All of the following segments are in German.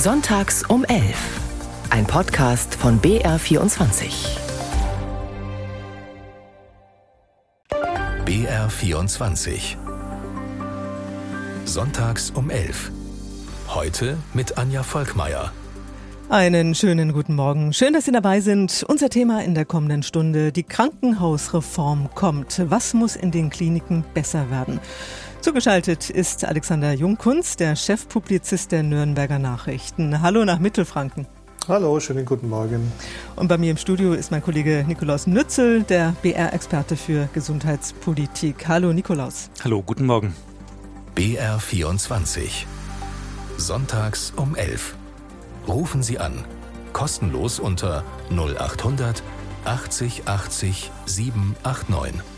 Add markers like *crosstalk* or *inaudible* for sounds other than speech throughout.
Sonntags um 11. Ein Podcast von BR24. BR24. Sonntags um 11. Heute mit Anja Volkmeier. Einen schönen guten Morgen. Schön, dass Sie dabei sind. Unser Thema in der kommenden Stunde. Die Krankenhausreform kommt. Was muss in den Kliniken besser werden? Zugeschaltet ist Alexander Jungkunz, der Chefpublizist der Nürnberger Nachrichten. Hallo nach Mittelfranken. Hallo, schönen guten Morgen. Und bei mir im Studio ist mein Kollege Nikolaus Nützel, der BR-Experte für Gesundheitspolitik. Hallo Nikolaus. Hallo, guten Morgen. BR24. Sonntags um 11. Rufen Sie an. Kostenlos unter 0800 80 80 789.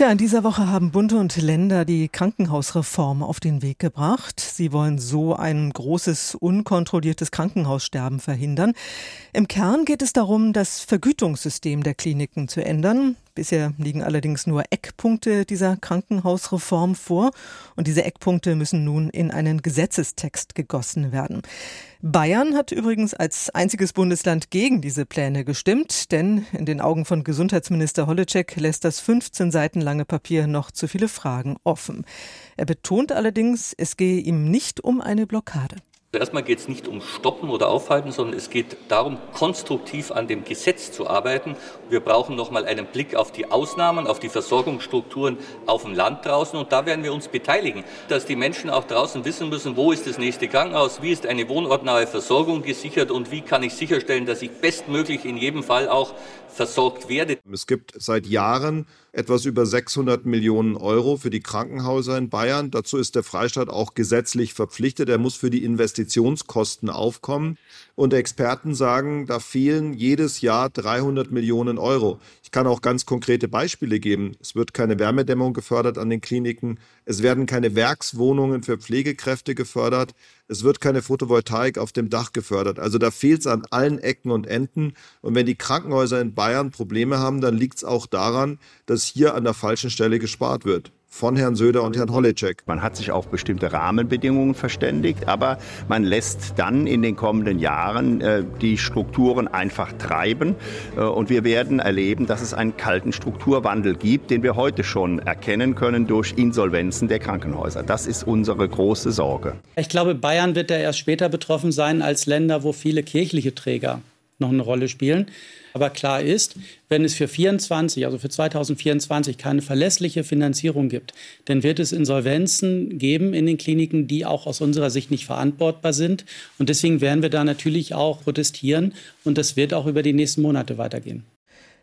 Tja, in dieser Woche haben Bund und Länder die Krankenhausreform auf den Weg gebracht. Sie wollen so ein großes, unkontrolliertes Krankenhaussterben verhindern. Im Kern geht es darum, das Vergütungssystem der Kliniken zu ändern. Bisher liegen allerdings nur Eckpunkte dieser Krankenhausreform vor und diese Eckpunkte müssen nun in einen Gesetzestext gegossen werden. Bayern hat übrigens als einziges Bundesland gegen diese Pläne gestimmt, denn in den Augen von Gesundheitsminister Holleczek lässt das 15 Seiten lange Papier noch zu viele Fragen offen. Er betont allerdings, es gehe ihm nicht um eine Blockade. Erstmal geht es nicht um Stoppen oder Aufhalten, sondern es geht darum, konstruktiv an dem Gesetz zu arbeiten. Wir brauchen nochmal einen Blick auf die Ausnahmen, auf die Versorgungsstrukturen auf dem Land draußen. Und da werden wir uns beteiligen, dass die Menschen auch draußen wissen müssen, wo ist das nächste Krankenhaus, wie ist eine wohnortnahe Versorgung gesichert und wie kann ich sicherstellen, dass ich bestmöglich in jedem Fall auch versorgt werde. Es gibt seit Jahren etwas über 600 Millionen Euro für die Krankenhäuser in Bayern. Dazu ist der Freistaat auch gesetzlich verpflichtet. Er muss für die Investitionskosten aufkommen. Und Experten sagen, da fehlen jedes Jahr 300 Millionen Euro. Ich kann auch ganz konkrete Beispiele geben. Es wird keine Wärmedämmung gefördert an den Kliniken. Es werden keine Werkswohnungen für Pflegekräfte gefördert. Es wird keine Photovoltaik auf dem Dach gefördert. Also da fehlt es an allen Ecken und Enden. Und wenn die Krankenhäuser in Bayern Probleme haben, dann liegt es auch daran, dass hier an der falschen Stelle gespart wird von Herrn Söder und Herrn Holleczek. Man hat sich auf bestimmte Rahmenbedingungen verständigt, aber man lässt dann in den kommenden Jahren äh, die Strukturen einfach treiben. Äh, und wir werden erleben, dass es einen kalten Strukturwandel gibt, den wir heute schon erkennen können durch Insolvenzen der Krankenhäuser. Das ist unsere große Sorge. Ich glaube, Bayern wird da erst später betroffen sein als Länder, wo viele kirchliche Träger noch eine Rolle spielen. Aber klar ist, wenn es für 24, also für 2024 keine verlässliche Finanzierung gibt, dann wird es Insolvenzen geben in den Kliniken, die auch aus unserer Sicht nicht verantwortbar sind. Und deswegen werden wir da natürlich auch protestieren. Und das wird auch über die nächsten Monate weitergehen.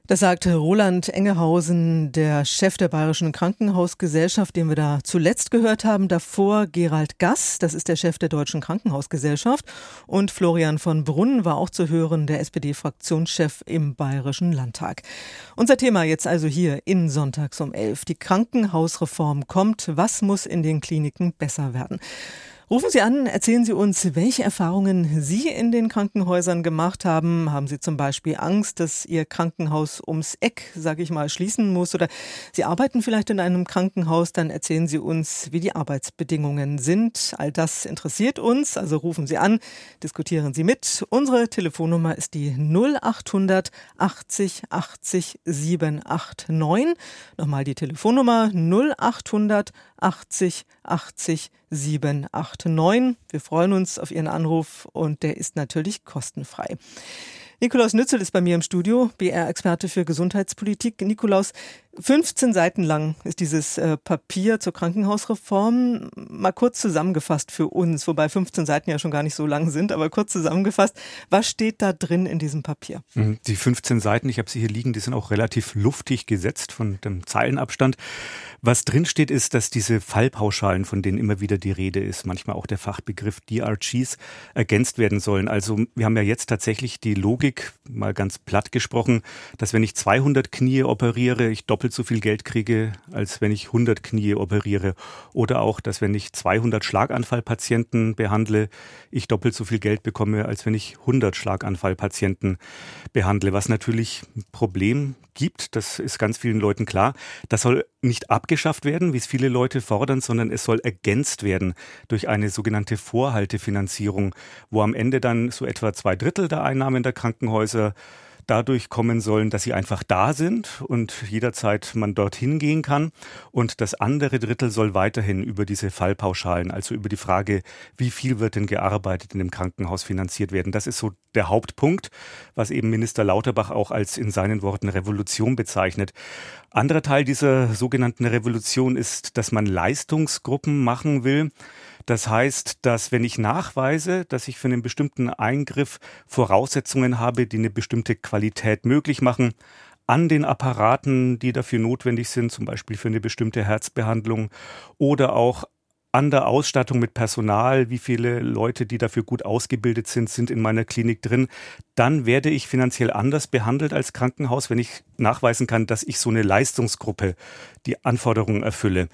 Das sagte Roland Engehausen, der Chef der Bayerischen Krankenhausgesellschaft, den wir da zuletzt gehört haben. Davor Gerald Gass, das ist der Chef der Deutschen Krankenhausgesellschaft. Und Florian von Brunn war auch zu hören, der SPD-Fraktionschef im Bayerischen Landtag. Unser Thema jetzt also hier in Sonntags um 11. Die Krankenhausreform kommt. Was muss in den Kliniken besser werden? Rufen Sie an, erzählen Sie uns, welche Erfahrungen Sie in den Krankenhäusern gemacht haben. Haben Sie zum Beispiel Angst, dass Ihr Krankenhaus ums Eck, sage ich mal, schließen muss? Oder Sie arbeiten vielleicht in einem Krankenhaus, dann erzählen Sie uns, wie die Arbeitsbedingungen sind. All das interessiert uns, also rufen Sie an, diskutieren Sie mit. Unsere Telefonnummer ist die 0800 80 80 789. Nochmal die Telefonnummer 0800 80 80 789. Wir freuen uns auf Ihren Anruf und der ist natürlich kostenfrei. Nikolaus Nützel ist bei mir im Studio, BR-Experte für Gesundheitspolitik. Nikolaus, 15 Seiten lang ist dieses äh, Papier zur Krankenhausreform. Mal kurz zusammengefasst für uns, wobei 15 Seiten ja schon gar nicht so lang sind, aber kurz zusammengefasst. Was steht da drin in diesem Papier? Mhm, die 15 Seiten, ich habe sie hier liegen, die sind auch relativ luftig gesetzt von dem Zeilenabstand. Was drin steht, ist, dass diese Fallpauschalen, von denen immer wieder die Rede ist, manchmal auch der Fachbegriff DRGs, ergänzt werden sollen. Also wir haben ja jetzt tatsächlich die Logik, Logik, mal ganz platt gesprochen, dass wenn ich 200 Knie operiere, ich doppelt so viel Geld kriege, als wenn ich 100 Knie operiere. Oder auch, dass wenn ich 200 Schlaganfallpatienten behandle, ich doppelt so viel Geld bekomme, als wenn ich 100 Schlaganfallpatienten behandle. Was natürlich ein Problem gibt, das ist ganz vielen Leuten klar. Das soll nicht abgeschafft werden, wie es viele Leute fordern, sondern es soll ergänzt werden durch eine sogenannte Vorhaltefinanzierung, wo am Ende dann so etwa zwei Drittel der Einnahmen der Krankenhäuser dadurch kommen sollen, dass sie einfach da sind und jederzeit man dorthin gehen kann. Und das andere Drittel soll weiterhin über diese Fallpauschalen, also über die Frage, wie viel wird denn gearbeitet in dem Krankenhaus finanziert werden. Das ist so der Hauptpunkt, was eben Minister Lauterbach auch als in seinen Worten Revolution bezeichnet. Anderer Teil dieser sogenannten Revolution ist, dass man Leistungsgruppen machen will. Das heißt, dass wenn ich nachweise, dass ich für einen bestimmten Eingriff Voraussetzungen habe, die eine bestimmte Qualität möglich machen, an den Apparaten, die dafür notwendig sind, zum Beispiel für eine bestimmte Herzbehandlung oder auch an der Ausstattung mit Personal, wie viele Leute, die dafür gut ausgebildet sind, sind in meiner Klinik drin, dann werde ich finanziell anders behandelt als Krankenhaus, wenn ich nachweisen kann, dass ich so eine Leistungsgruppe die Anforderungen erfülle.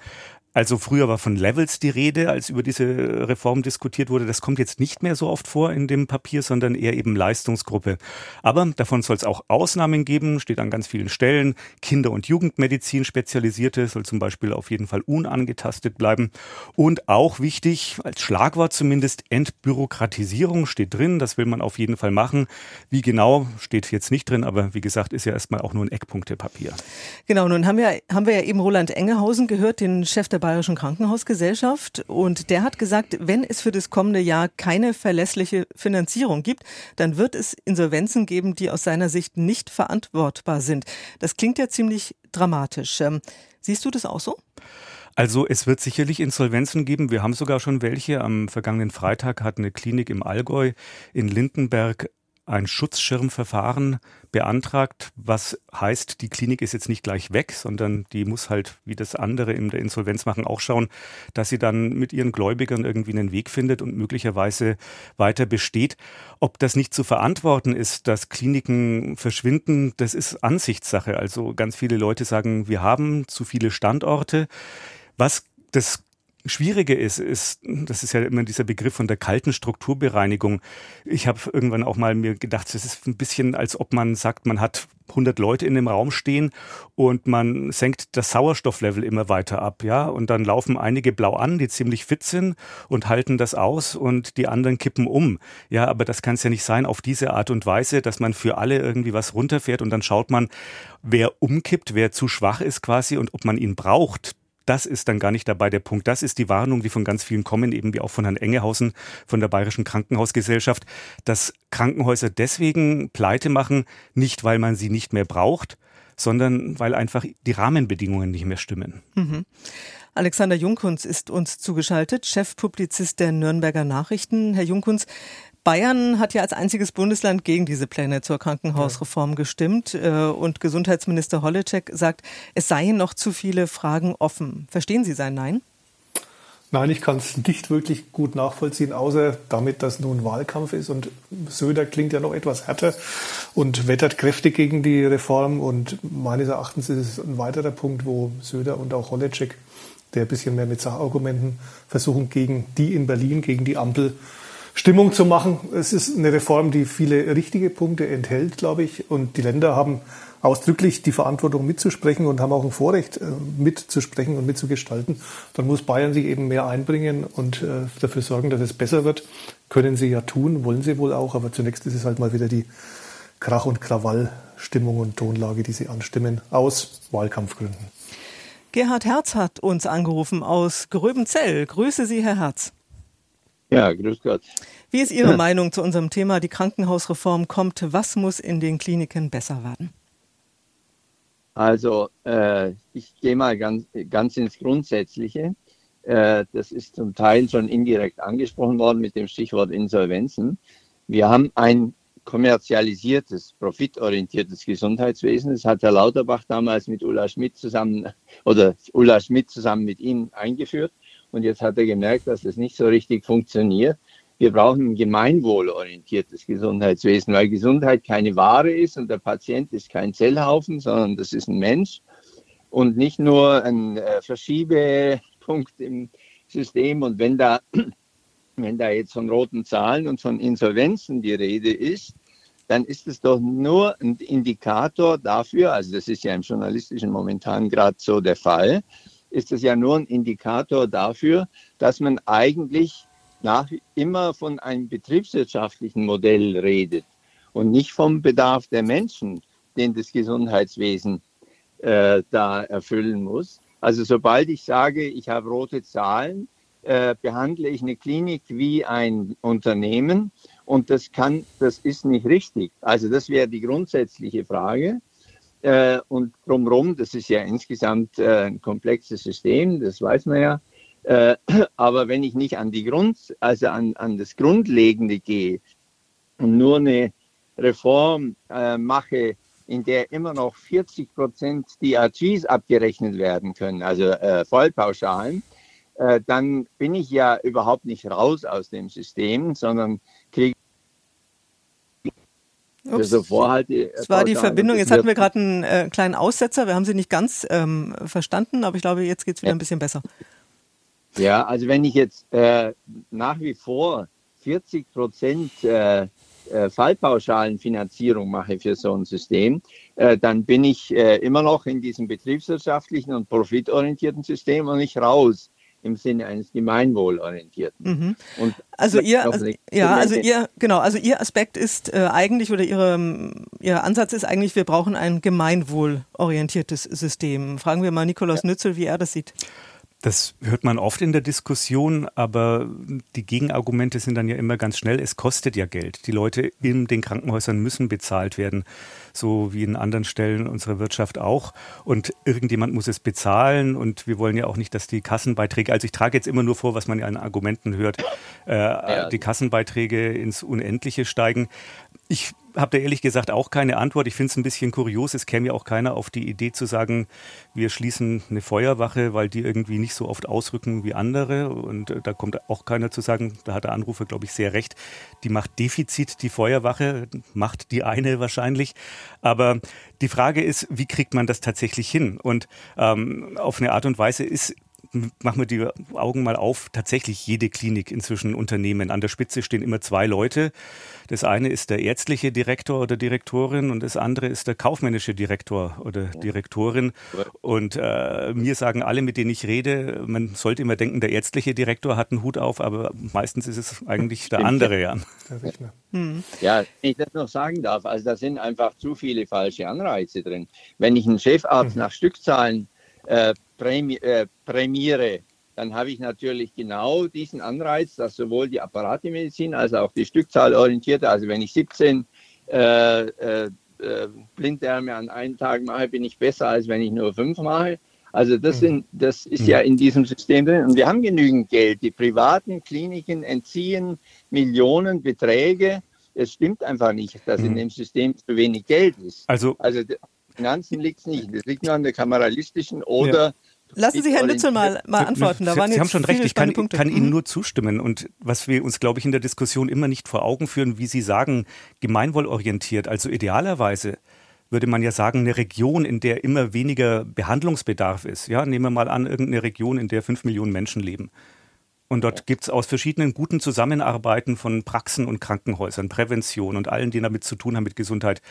Also früher war von Levels die Rede, als über diese Reform diskutiert wurde. Das kommt jetzt nicht mehr so oft vor in dem Papier, sondern eher eben Leistungsgruppe. Aber davon soll es auch Ausnahmen geben, steht an ganz vielen Stellen. Kinder- und Jugendmedizin spezialisierte soll zum Beispiel auf jeden Fall unangetastet bleiben. Und auch wichtig, als Schlagwort zumindest, Entbürokratisierung steht drin. Das will man auf jeden Fall machen. Wie genau steht jetzt nicht drin, aber wie gesagt, ist ja erstmal auch nur ein Eckpunktepapier. Genau, nun haben wir, haben wir ja eben Roland Engehausen gehört, den Chef der Bayerischen Krankenhausgesellschaft und der hat gesagt, wenn es für das kommende Jahr keine verlässliche Finanzierung gibt, dann wird es Insolvenzen geben, die aus seiner Sicht nicht verantwortbar sind. Das klingt ja ziemlich dramatisch. Ähm, siehst du das auch so? Also es wird sicherlich Insolvenzen geben. Wir haben sogar schon welche. Am vergangenen Freitag hat eine Klinik im Allgäu in Lindenberg ein Schutzschirmverfahren beantragt, was heißt, die Klinik ist jetzt nicht gleich weg, sondern die muss halt, wie das andere in der Insolvenz machen, auch schauen, dass sie dann mit ihren Gläubigern irgendwie einen Weg findet und möglicherweise weiter besteht. Ob das nicht zu verantworten ist, dass Kliniken verschwinden, das ist Ansichtssache. Also ganz viele Leute sagen, wir haben zu viele Standorte. Was das Schwierige ist, ist, das ist ja immer dieser Begriff von der kalten Strukturbereinigung. Ich habe irgendwann auch mal mir gedacht, es ist ein bisschen, als ob man sagt, man hat 100 Leute in dem Raum stehen und man senkt das Sauerstofflevel immer weiter ab, ja, und dann laufen einige blau an, die ziemlich fit sind und halten das aus und die anderen kippen um. Ja, aber das kann es ja nicht sein auf diese Art und Weise, dass man für alle irgendwie was runterfährt und dann schaut man, wer umkippt, wer zu schwach ist quasi und ob man ihn braucht das ist dann gar nicht dabei der Punkt. Das ist die Warnung, die von ganz vielen kommen, eben wie auch von Herrn Engehausen von der Bayerischen Krankenhausgesellschaft, dass Krankenhäuser deswegen pleite machen, nicht weil man sie nicht mehr braucht, sondern weil einfach die Rahmenbedingungen nicht mehr stimmen. Mhm. Alexander Junkunz ist uns zugeschaltet, Chefpublizist der Nürnberger Nachrichten. Herr Junkunz, Bayern hat ja als einziges Bundesland gegen diese Pläne zur Krankenhausreform gestimmt äh, und Gesundheitsminister Holleczek sagt, es seien noch zu viele Fragen offen. Verstehen Sie sein Nein? Nein, ich kann es nicht wirklich gut nachvollziehen, außer damit, dass nun Wahlkampf ist und Söder klingt ja noch etwas härter und wettert kräftig gegen die Reform und meines Erachtens ist es ein weiterer Punkt, wo Söder und auch Holleczek, der ein bisschen mehr mit Sachargumenten versuchen, gegen die in Berlin, gegen die Ampel Stimmung zu machen. Es ist eine Reform, die viele richtige Punkte enthält, glaube ich. Und die Länder haben ausdrücklich die Verantwortung mitzusprechen und haben auch ein Vorrecht äh, mitzusprechen und mitzugestalten. Dann muss Bayern sich eben mehr einbringen und äh, dafür sorgen, dass es besser wird. Können sie ja tun, wollen sie wohl auch. Aber zunächst ist es halt mal wieder die Krach- und Krawall-Stimmung und Tonlage, die sie anstimmen, aus Wahlkampfgründen. Gerhard Herz hat uns angerufen aus Gröbenzell. Grüße Sie, Herr Herz. Ja, grüß Gott. Wie ist Ihre ja. Meinung zu unserem Thema? Die Krankenhausreform kommt. Was muss in den Kliniken besser werden? Also, äh, ich gehe mal ganz, ganz ins Grundsätzliche. Äh, das ist zum Teil schon indirekt angesprochen worden mit dem Stichwort Insolvenzen. Wir haben ein kommerzialisiertes, profitorientiertes Gesundheitswesen. Das hat Herr Lauterbach damals mit Ulla Schmidt zusammen oder Ulla Schmidt zusammen mit ihm eingeführt. Und jetzt hat er gemerkt, dass das nicht so richtig funktioniert. wir brauchen ein gemeinwohlorientiertes Gesundheitswesen, weil Gesundheit keine Ware ist und der Patient ist kein Zellhaufen, sondern das ist ein Mensch und nicht nur ein äh, Verschiebepunkt im System. Und wenn da, *clears throat* wenn da jetzt von roten Zahlen und von Insolvenzen die Rede ist, dann ist es doch nur ein Indikator dafür, also das ist ja im journalistischen momentan gerade so der Fall, ist es ja nur ein Indikator dafür, dass man eigentlich nach immer von einem betriebswirtschaftlichen Modell redet und nicht vom Bedarf der Menschen, den das Gesundheitswesen äh, da erfüllen muss. Also sobald ich sage, ich habe rote Zahlen, äh, behandle ich eine Klinik wie ein Unternehmen und das kann, das ist nicht richtig. Also das wäre die grundsätzliche Frage. Äh, und drumherum, das ist ja insgesamt äh, ein komplexes System, das weiß man ja. Äh, *clears throat* aber wenn ich nicht an die Grund, also an, an das Grundlegende gehe und nur eine Reform äh, mache, in der immer noch 40 Prozent DRGs abgerechnet werden können, also äh, Vollpauschalen, äh, dann bin ich ja überhaupt nicht raus aus dem System, sondern kriege Ups, so vorhalte. Das war die Verbindung. Jetzt hatten wir gerade einen äh, kleinen Aussetzer. Wir haben Sie nicht ganz ähm, verstanden, aber ich glaube, jetzt geht es wieder ein bisschen besser. Ja, also wenn ich jetzt äh, nach wie vor 40 Prozent äh, äh, Fallpauschalenfinanzierung mache für so ein System, äh, dann bin ich äh, immer noch in diesem betriebswirtschaftlichen und profitorientierten System und nicht raus im Sinne eines gemeinwohlorientierten. Mhm. Und also ihr, also, ja, also ihr, genau, also ihr Aspekt ist äh, eigentlich oder ihre, ihr Ansatz ist eigentlich, wir brauchen ein gemeinwohlorientiertes System. Fragen wir mal Nikolaus ja. Nützel, wie er das sieht. Das hört man oft in der Diskussion, aber die Gegenargumente sind dann ja immer ganz schnell, es kostet ja Geld. Die Leute in den Krankenhäusern müssen bezahlt werden, so wie in anderen Stellen unserer Wirtschaft auch. Und irgendjemand muss es bezahlen und wir wollen ja auch nicht, dass die Kassenbeiträge, also ich trage jetzt immer nur vor, was man ja an Argumenten hört, äh, ja. die Kassenbeiträge ins Unendliche steigen. Ich habe da ehrlich gesagt auch keine Antwort. Ich finde es ein bisschen kurios. Es käme ja auch keiner auf die Idee zu sagen, wir schließen eine Feuerwache, weil die irgendwie nicht so oft ausrücken wie andere. Und äh, da kommt auch keiner zu sagen, da hat der Anrufer, glaube ich, sehr recht. Die macht Defizit, die Feuerwache, macht die eine wahrscheinlich. Aber die Frage ist, wie kriegt man das tatsächlich hin? Und ähm, auf eine Art und Weise ist machen wir die Augen mal auf, tatsächlich jede Klinik inzwischen Unternehmen. An der Spitze stehen immer zwei Leute. Das eine ist der ärztliche Direktor oder Direktorin und das andere ist der kaufmännische Direktor oder Direktorin. Und äh, mir sagen alle, mit denen ich rede, man sollte immer denken, der ärztliche Direktor hat einen Hut auf, aber meistens ist es eigentlich der andere, ja. Hm. Ja, wenn ich das noch sagen darf, also da sind einfach zu viele falsche Anreize drin. Wenn ich einen Chefarzt hm. nach Stückzahlen äh, prämi äh, prämiere, dann habe ich natürlich genau diesen Anreiz, dass sowohl die Apparatemedizin als auch die Stückzahl orientierte, also wenn ich 17 äh, äh, äh, Blinddarme an einem Tag mache, bin ich besser, als wenn ich nur fünf mache. Also das, mhm. sind, das ist ja in diesem System drin. Und wir haben genügend Geld. Die privaten Kliniken entziehen Millionen Beträge. Es stimmt einfach nicht, dass in mhm. dem System zu wenig Geld ist. Also, also Finanzen liegt es nicht. Es liegt nur an der kameralistischen oder ja. Lassen Sie Herrn Nützel mal, mal antworten. Da waren Sie haben schon recht, ich kann, kann Ihnen mhm. nur zustimmen. Und was wir uns, glaube ich, in der Diskussion immer nicht vor Augen führen, wie Sie sagen, gemeinwohlorientiert, also idealerweise würde man ja sagen, eine Region, in der immer weniger Behandlungsbedarf ist. Ja, nehmen wir mal an, irgendeine Region, in der fünf Millionen Menschen leben. Und dort gibt es aus verschiedenen guten Zusammenarbeiten von Praxen und Krankenhäusern, Prävention und allen, die damit zu tun haben mit Gesundheit,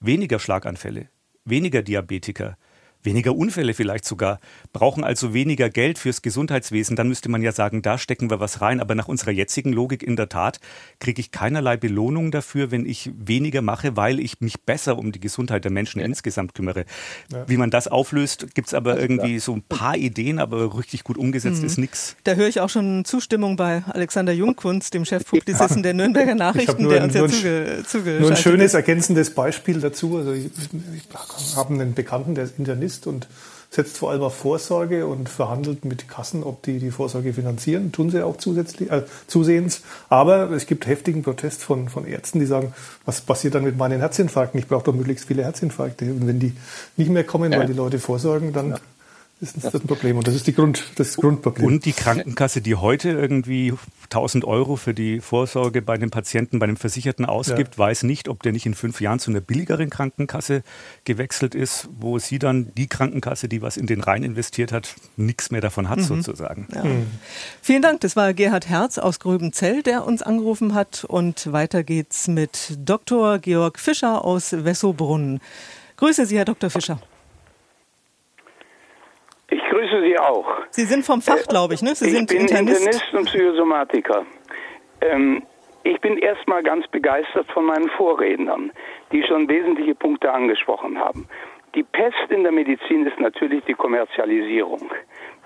weniger Schlaganfälle, weniger Diabetiker, weniger Unfälle vielleicht sogar, brauchen also weniger Geld fürs Gesundheitswesen, dann müsste man ja sagen, da stecken wir was rein. Aber nach unserer jetzigen Logik in der Tat kriege ich keinerlei Belohnung dafür, wenn ich weniger mache, weil ich mich besser um die Gesundheit der Menschen ja. insgesamt kümmere. Ja. Wie man das auflöst, gibt es aber irgendwie so ein paar Ideen, aber richtig gut umgesetzt mhm. ist nichts. Da höre ich auch schon Zustimmung bei Alexander Jungkunst, dem Chefpublizisten der Nürnberger Nachrichten, der uns ja zuge zugeschaltet Nur ein schönes ergänzendes Beispiel dazu. Also ich, ich habe einen Bekannten, der ist Internist ist und setzt vor allem auf Vorsorge und verhandelt mit Kassen, ob die die Vorsorge finanzieren. Tun sie auch zusätzlich, äh, zusehends. Aber es gibt heftigen Protest von, von Ärzten, die sagen, was passiert dann mit meinen Herzinfarkten? Ich brauche doch möglichst viele Herzinfarkte. Und wenn die nicht mehr kommen, ja. weil die Leute vorsorgen, dann ja. Das ist das Problem und das ist die Grund, das Grundproblem. Und die Krankenkasse, die heute irgendwie 1000 Euro für die Vorsorge bei den Patienten, bei dem Versicherten ausgibt, ja. weiß nicht, ob der nicht in fünf Jahren zu einer billigeren Krankenkasse gewechselt ist, wo sie dann die Krankenkasse, die was in den Rhein investiert hat, nichts mehr davon hat mhm. sozusagen. Ja. Mhm. Vielen Dank. Das war Gerhard Herz aus Gröbenzell, der uns angerufen hat. Und weiter geht's mit Dr. Georg Fischer aus Wessobrunn. Grüße Sie, Herr Dr. Fischer. Ich grüße Sie auch. Sie sind vom Fach, glaube ich, ne? Sie ich sind bin Internist. Internist und Psychosomatiker. Ähm, ich bin erstmal ganz begeistert von meinen Vorrednern, die schon wesentliche Punkte angesprochen haben. Die Pest in der Medizin ist natürlich die Kommerzialisierung.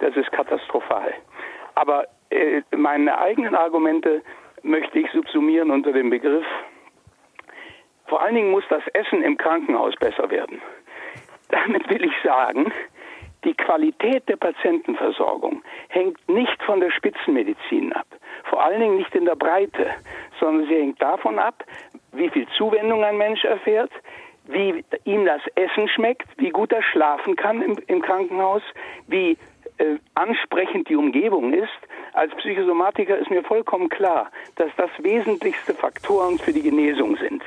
Das ist katastrophal. Aber äh, meine eigenen Argumente möchte ich subsumieren unter dem Begriff, vor allen Dingen muss das Essen im Krankenhaus besser werden. Damit will ich sagen, die Qualität der Patientenversorgung hängt nicht von der Spitzenmedizin ab, vor allen Dingen nicht in der Breite, sondern sie hängt davon ab, wie viel Zuwendung ein Mensch erfährt, wie ihm das Essen schmeckt, wie gut er schlafen kann im, im Krankenhaus, wie äh, ansprechend die Umgebung ist. Als Psychosomatiker ist mir vollkommen klar, dass das wesentlichste Faktoren für die Genesung sind.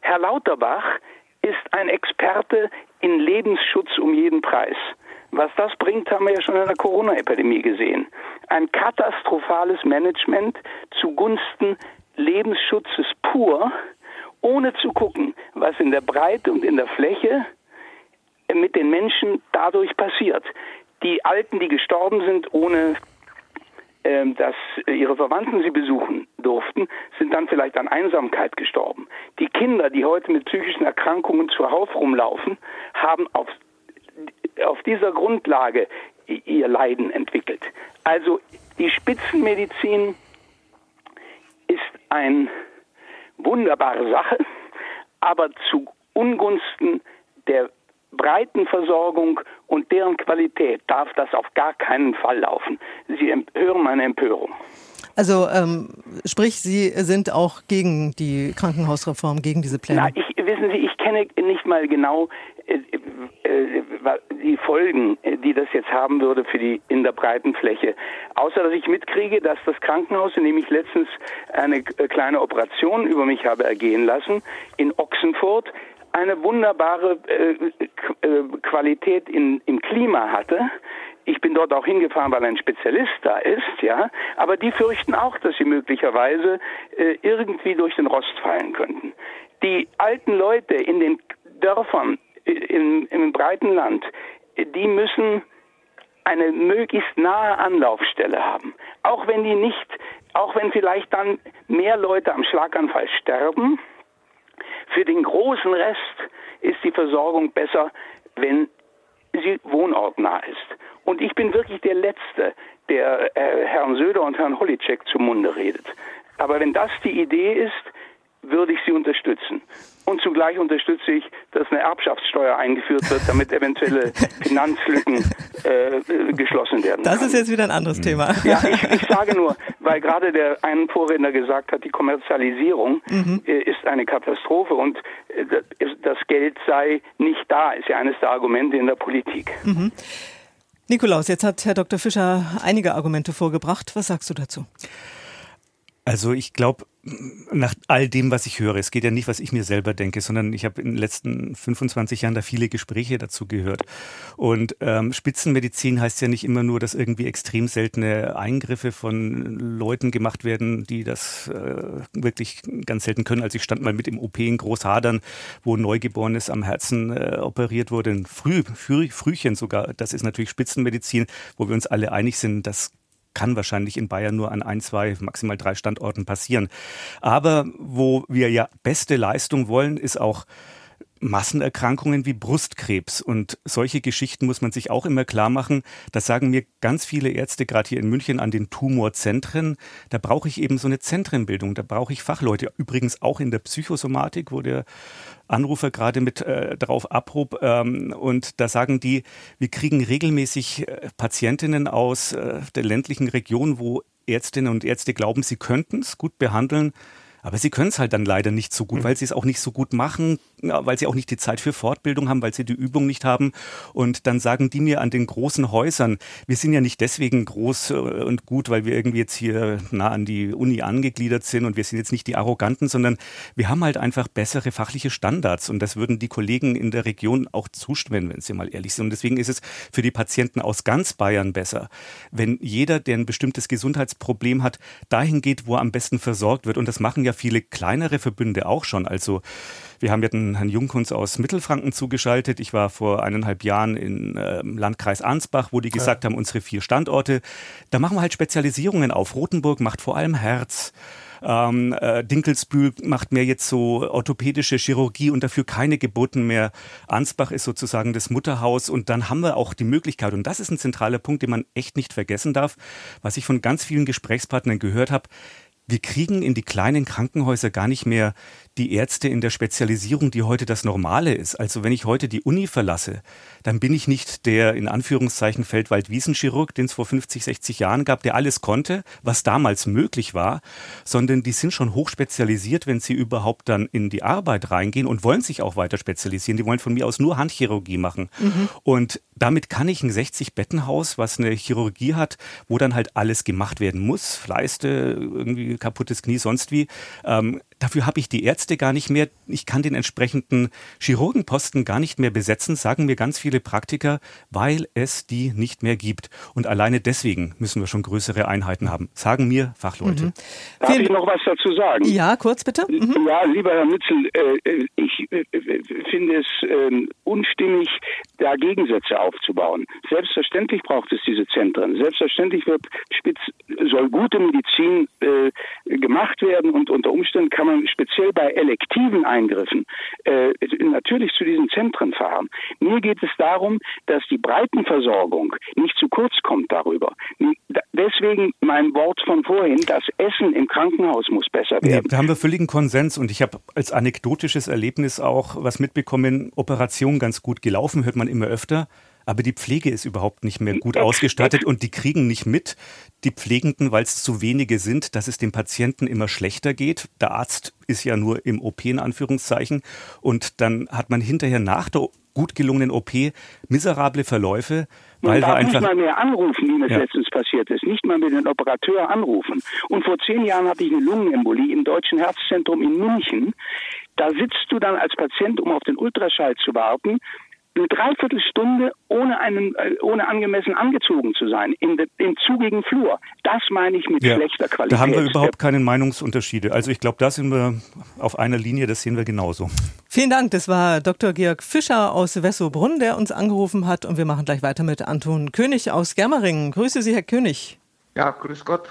Herr Lauterbach ist ein Experte in Lebensschutz um jeden Preis. Was das bringt, haben wir ja schon in der Corona-Epidemie gesehen. Ein katastrophales Management zugunsten Lebensschutzes pur, ohne zu gucken, was in der Breite und in der Fläche mit den Menschen dadurch passiert. Die Alten, die gestorben sind, ohne ähm, dass ihre Verwandten sie besuchen durften, sind dann vielleicht an Einsamkeit gestorben. Die Kinder, die heute mit psychischen Erkrankungen zuhauf rumlaufen, haben auf auf dieser Grundlage ihr Leiden entwickelt. Also die Spitzenmedizin ist eine wunderbare Sache, aber zu Ungunsten der breiten Versorgung und deren Qualität darf das auf gar keinen Fall laufen. Sie hören meine Empörung. Also ähm, sprich, Sie sind auch gegen die Krankenhausreform, gegen diese Pläne. Na, ich, wissen Sie, ich kenne nicht mal genau äh, äh, die Folgen, äh, die das jetzt haben würde für die in der breiten Fläche. Außer dass ich mitkriege, dass das Krankenhaus, in dem ich letztens eine äh, kleine Operation über mich habe ergehen lassen, in Ochsenfurt, eine wunderbare äh, äh, Qualität in, im Klima hatte ich bin dort auch hingefahren, weil ein Spezialist da ist, ja. Aber die fürchten auch, dass sie möglicherweise äh, irgendwie durch den Rost fallen könnten. Die alten Leute in den Dörfern äh, im, breiten Land, äh, die müssen eine möglichst nahe Anlaufstelle haben. Auch wenn die nicht, auch wenn vielleicht dann mehr Leute am Schlaganfall sterben, für den großen Rest ist die Versorgung besser, wenn sie wohnortnah ist. Und ich bin wirklich der Letzte, der äh, Herrn Söder und Herrn Holitschek zum Munde redet. Aber wenn das die Idee ist, würde ich sie unterstützen. Und zugleich unterstütze ich, dass eine Erbschaftssteuer eingeführt wird, damit eventuelle *laughs* Finanzlücken äh, geschlossen werden. Das ist jetzt wieder ein anderes Thema. Ja, ich, *laughs* ich sage nur, weil gerade der einen Vorredner gesagt hat, die Kommerzialisierung mhm. äh, ist eine Katastrophe und äh, das Geld sei nicht da, ist ja eines der Argumente in der Politik. Mhm. Nikolaus, jetzt hat Herr Dr. Fischer einige Argumente vorgebracht. Was sagst du dazu? Also ich glaube, nach all dem, was ich höre, es geht ja nicht, was ich mir selber denke, sondern ich habe in den letzten 25 Jahren da viele Gespräche dazu gehört. Und ähm, Spitzenmedizin heißt ja nicht immer nur, dass irgendwie extrem seltene Eingriffe von Leuten gemacht werden, die das äh, wirklich ganz selten können. Also ich stand mal mit im OP in Großhadern, wo ein Neugeborenes am Herzen äh, operiert wurde, Früh, Früh, Frühchen sogar. Das ist natürlich Spitzenmedizin, wo wir uns alle einig sind, das kann wahrscheinlich in Bayern nur an ein, zwei, maximal drei Standorten passieren. Aber wo wir ja beste Leistung wollen, ist auch Massenerkrankungen wie Brustkrebs. Und solche Geschichten muss man sich auch immer klar machen. Das sagen mir ganz viele Ärzte, gerade hier in München an den Tumorzentren. Da brauche ich eben so eine Zentrenbildung. Da brauche ich Fachleute. Übrigens auch in der Psychosomatik, wo der Anrufer gerade mit äh, darauf abhob. Ähm, und da sagen die, wir kriegen regelmäßig äh, Patientinnen aus äh, der ländlichen Region, wo Ärztinnen und Ärzte glauben, sie könnten es gut behandeln. Aber sie können es halt dann leider nicht so gut, mhm. weil sie es auch nicht so gut machen weil sie auch nicht die Zeit für Fortbildung haben, weil sie die Übung nicht haben. Und dann sagen die mir an den großen Häusern, wir sind ja nicht deswegen groß äh, und gut, weil wir irgendwie jetzt hier nah an die Uni angegliedert sind und wir sind jetzt nicht die Arroganten, sondern wir haben halt einfach bessere fachliche Standards und das würden die Kollegen in der Region auch zustimmen, wenn sie mal ehrlich sind. Und deswegen ist es für die Patienten aus ganz Bayern besser, wenn jeder, der ein bestimmtes Gesundheitsproblem hat, dahin geht, wo er am besten versorgt wird. Und das machen ja viele kleinere Verbünde auch schon. Also wir haben jetzt einen Herrn Jungkunz aus Mittelfranken zugeschaltet. Ich war vor eineinhalb Jahren im äh, Landkreis Ansbach, wo die gesagt ja. haben, unsere vier Standorte. Da machen wir halt Spezialisierungen auf. Rotenburg macht vor allem Herz. Ähm, äh, Dinkelsbühl macht mehr jetzt so orthopädische Chirurgie und dafür keine Geburten mehr. Ansbach ist sozusagen das Mutterhaus und dann haben wir auch die Möglichkeit, und das ist ein zentraler Punkt, den man echt nicht vergessen darf, was ich von ganz vielen Gesprächspartnern gehört habe, wir kriegen in die kleinen Krankenhäuser gar nicht mehr die Ärzte in der Spezialisierung, die heute das Normale ist. Also wenn ich heute die Uni verlasse, dann bin ich nicht der in Anführungszeichen Feldwald-Wiesenchirurg, den es vor 50, 60 Jahren gab, der alles konnte, was damals möglich war, sondern die sind schon hochspezialisiert, wenn sie überhaupt dann in die Arbeit reingehen und wollen sich auch weiter spezialisieren. Die wollen von mir aus nur Handchirurgie machen. Mhm. Und damit kann ich ein 60-Bettenhaus, was eine Chirurgie hat, wo dann halt alles gemacht werden muss, Fleiste, irgendwie kaputtes Knie, sonst wie, ähm, dafür habe ich die Ärzte gar nicht mehr. Ich kann den entsprechenden Chirurgenposten gar nicht mehr besetzen, sagen mir ganz viele Praktiker, weil es die nicht mehr gibt. Und alleine deswegen müssen wir schon größere Einheiten haben, sagen mir Fachleute. Mhm. Darf ich noch was dazu sagen? Ja, kurz bitte. Mhm. Ja, lieber Herr Mützel, äh, ich äh, finde es äh, unstimmig, da Gegensätze aufzubauen. Selbstverständlich braucht es diese Zentren. Selbstverständlich wird spitz, soll gute Medizin äh, gemacht werden und unter Umständen kann man speziell bei elektiven Eingriffen äh, natürlich zu diesen Zentren fahren. Mir geht es darum, dass die Breitenversorgung nicht zu kurz kommt darüber. Deswegen mein Wort von vorhin, das Essen im Krankenhaus muss besser werden. Ja, da haben wir völligen Konsens und ich habe als anekdotisches Erlebnis auch was mitbekommen, Operation ganz gut gelaufen, hört man immer öfter aber die Pflege ist überhaupt nicht mehr gut *laughs* ausgestattet und die kriegen nicht mit, die Pflegenden, weil es zu wenige sind, dass es dem Patienten immer schlechter geht. Der Arzt ist ja nur im OP in Anführungszeichen und dann hat man hinterher nach der gut gelungenen OP miserable Verläufe. Man weil darf wir einfach nicht mal mehr anrufen, wie mir ja. letztens passiert ist. Nicht mal mit dem Operateur anrufen. Und vor zehn Jahren hatte ich eine Lungenembolie im Deutschen Herzzentrum in München. Da sitzt du dann als Patient, um auf den Ultraschall zu warten, eine Dreiviertelstunde ohne einen, äh, ohne angemessen angezogen zu sein, in de, im zugigen Flur. Das meine ich mit ja, schlechter Qualität. Da haben wir überhaupt keine Meinungsunterschiede. Also ich glaube, da sind wir auf einer Linie, das sehen wir genauso. Vielen Dank. Das war Dr. Georg Fischer aus Wessobrunn, der uns angerufen hat. Und wir machen gleich weiter mit Anton König aus Germeringen. Grüße Sie, Herr König. Ja, grüß Gott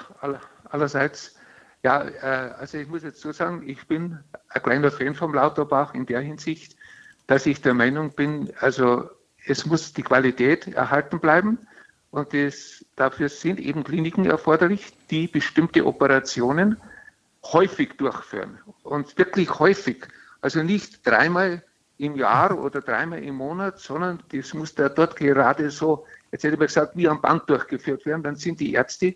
allerseits. Ja, äh, also ich muss jetzt so sagen, ich bin ein kleiner Fan vom Lauterbach in der Hinsicht, dass ich der Meinung bin, also es muss die Qualität erhalten bleiben und das, dafür sind eben Kliniken erforderlich, die bestimmte Operationen häufig durchführen und wirklich häufig. Also nicht dreimal im Jahr oder dreimal im Monat, sondern das muss da dort gerade so, jetzt hätte ich gesagt, wie am Band durchgeführt werden. Dann sind die Ärzte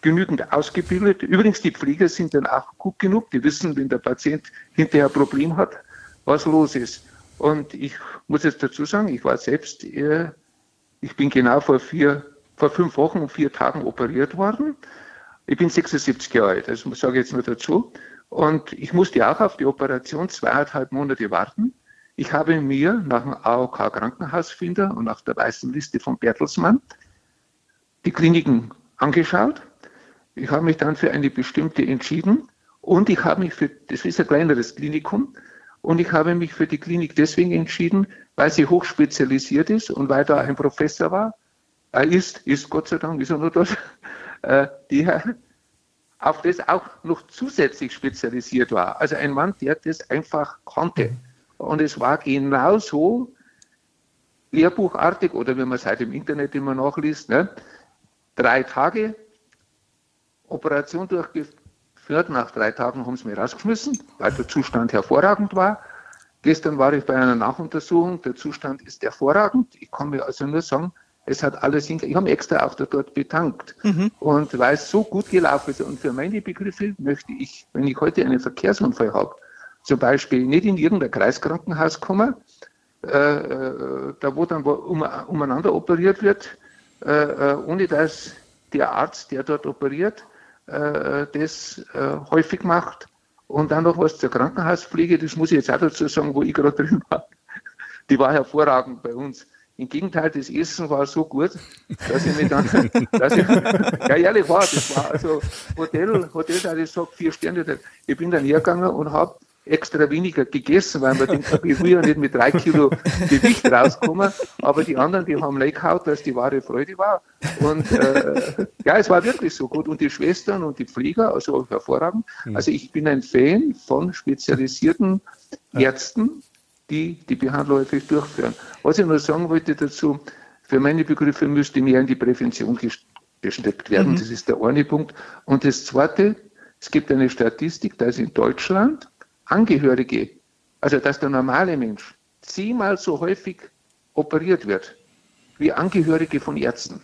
genügend ausgebildet. Übrigens, die Pfleger sind dann auch gut genug. Die wissen, wenn der Patient hinterher ein Problem hat, was los ist. Und ich muss jetzt dazu sagen, ich war selbst, äh, ich bin genau vor vier, vor fünf Wochen und vier Tagen operiert worden. Ich bin 76 Jahre alt, das sage ich jetzt nur dazu. Und ich musste auch auf die Operation zweieinhalb Monate warten. Ich habe mir nach dem AOK Krankenhausfinder und nach der weißen Liste von Bertelsmann die Kliniken angeschaut. Ich habe mich dann für eine bestimmte entschieden und ich habe mich für, das ist ein kleineres Klinikum, und ich habe mich für die Klinik deswegen entschieden, weil sie hochspezialisiert ist und weil da ein Professor war. Er ist, ist Gott sei Dank, ist er nur dort, *laughs* äh, der auf das auch noch zusätzlich spezialisiert war. Also ein Mann, der das einfach konnte. Und es war genauso lehrbuchartig oder wenn man es halt im Internet immer nachliest, ne? drei Tage Operation durchgeführt gehört. Nach drei Tagen haben sie mich rausgeschmissen, weil der Zustand hervorragend war. Gestern war ich bei einer Nachuntersuchung. Der Zustand ist hervorragend. Ich kann mir also nur sagen, es hat alles hingekriegt. Ich habe mich extra auch dort bedankt. Mhm. Und weil es so gut gelaufen ist. Und für meine Begriffe möchte ich, wenn ich heute einen Verkehrsunfall habe, zum Beispiel nicht in irgendein Kreiskrankenhaus kommen, äh, äh, da wo dann um, umeinander operiert wird, äh, ohne dass der Arzt, der dort operiert, das häufig macht. Und dann noch was zur Krankenhauspflege, das muss ich jetzt auch dazu sagen, wo ich gerade drin war. *laughs* Die war hervorragend bei uns. Im Gegenteil, das Essen war so gut, dass ich mich dann, *laughs* dass ich, ja ehrlich war, das war also Hotel, Hotel, da ich sage, vier Sterne. Ich bin dann hergegangen und habe extra weniger gegessen, weil man denkt, ich will ja nicht mit drei Kilo Gewicht rauskommen, aber die anderen, die haben gehaut, dass die wahre Freude war. Und äh, ja, es war wirklich so gut. Und die Schwestern und die Pfleger, also hervorragend. Hm. Also ich bin ein Fan von spezialisierten Ärzten, die die Behandlung häufig durchführen. Was ich noch sagen wollte dazu, für meine Begriffe müsste mehr in die Prävention gesteckt werden. Mhm. Das ist der eine Punkt. Und das zweite, es gibt eine Statistik, dass in Deutschland Angehörige, also dass der normale Mensch zehnmal so häufig operiert wird wie Angehörige von Ärzten.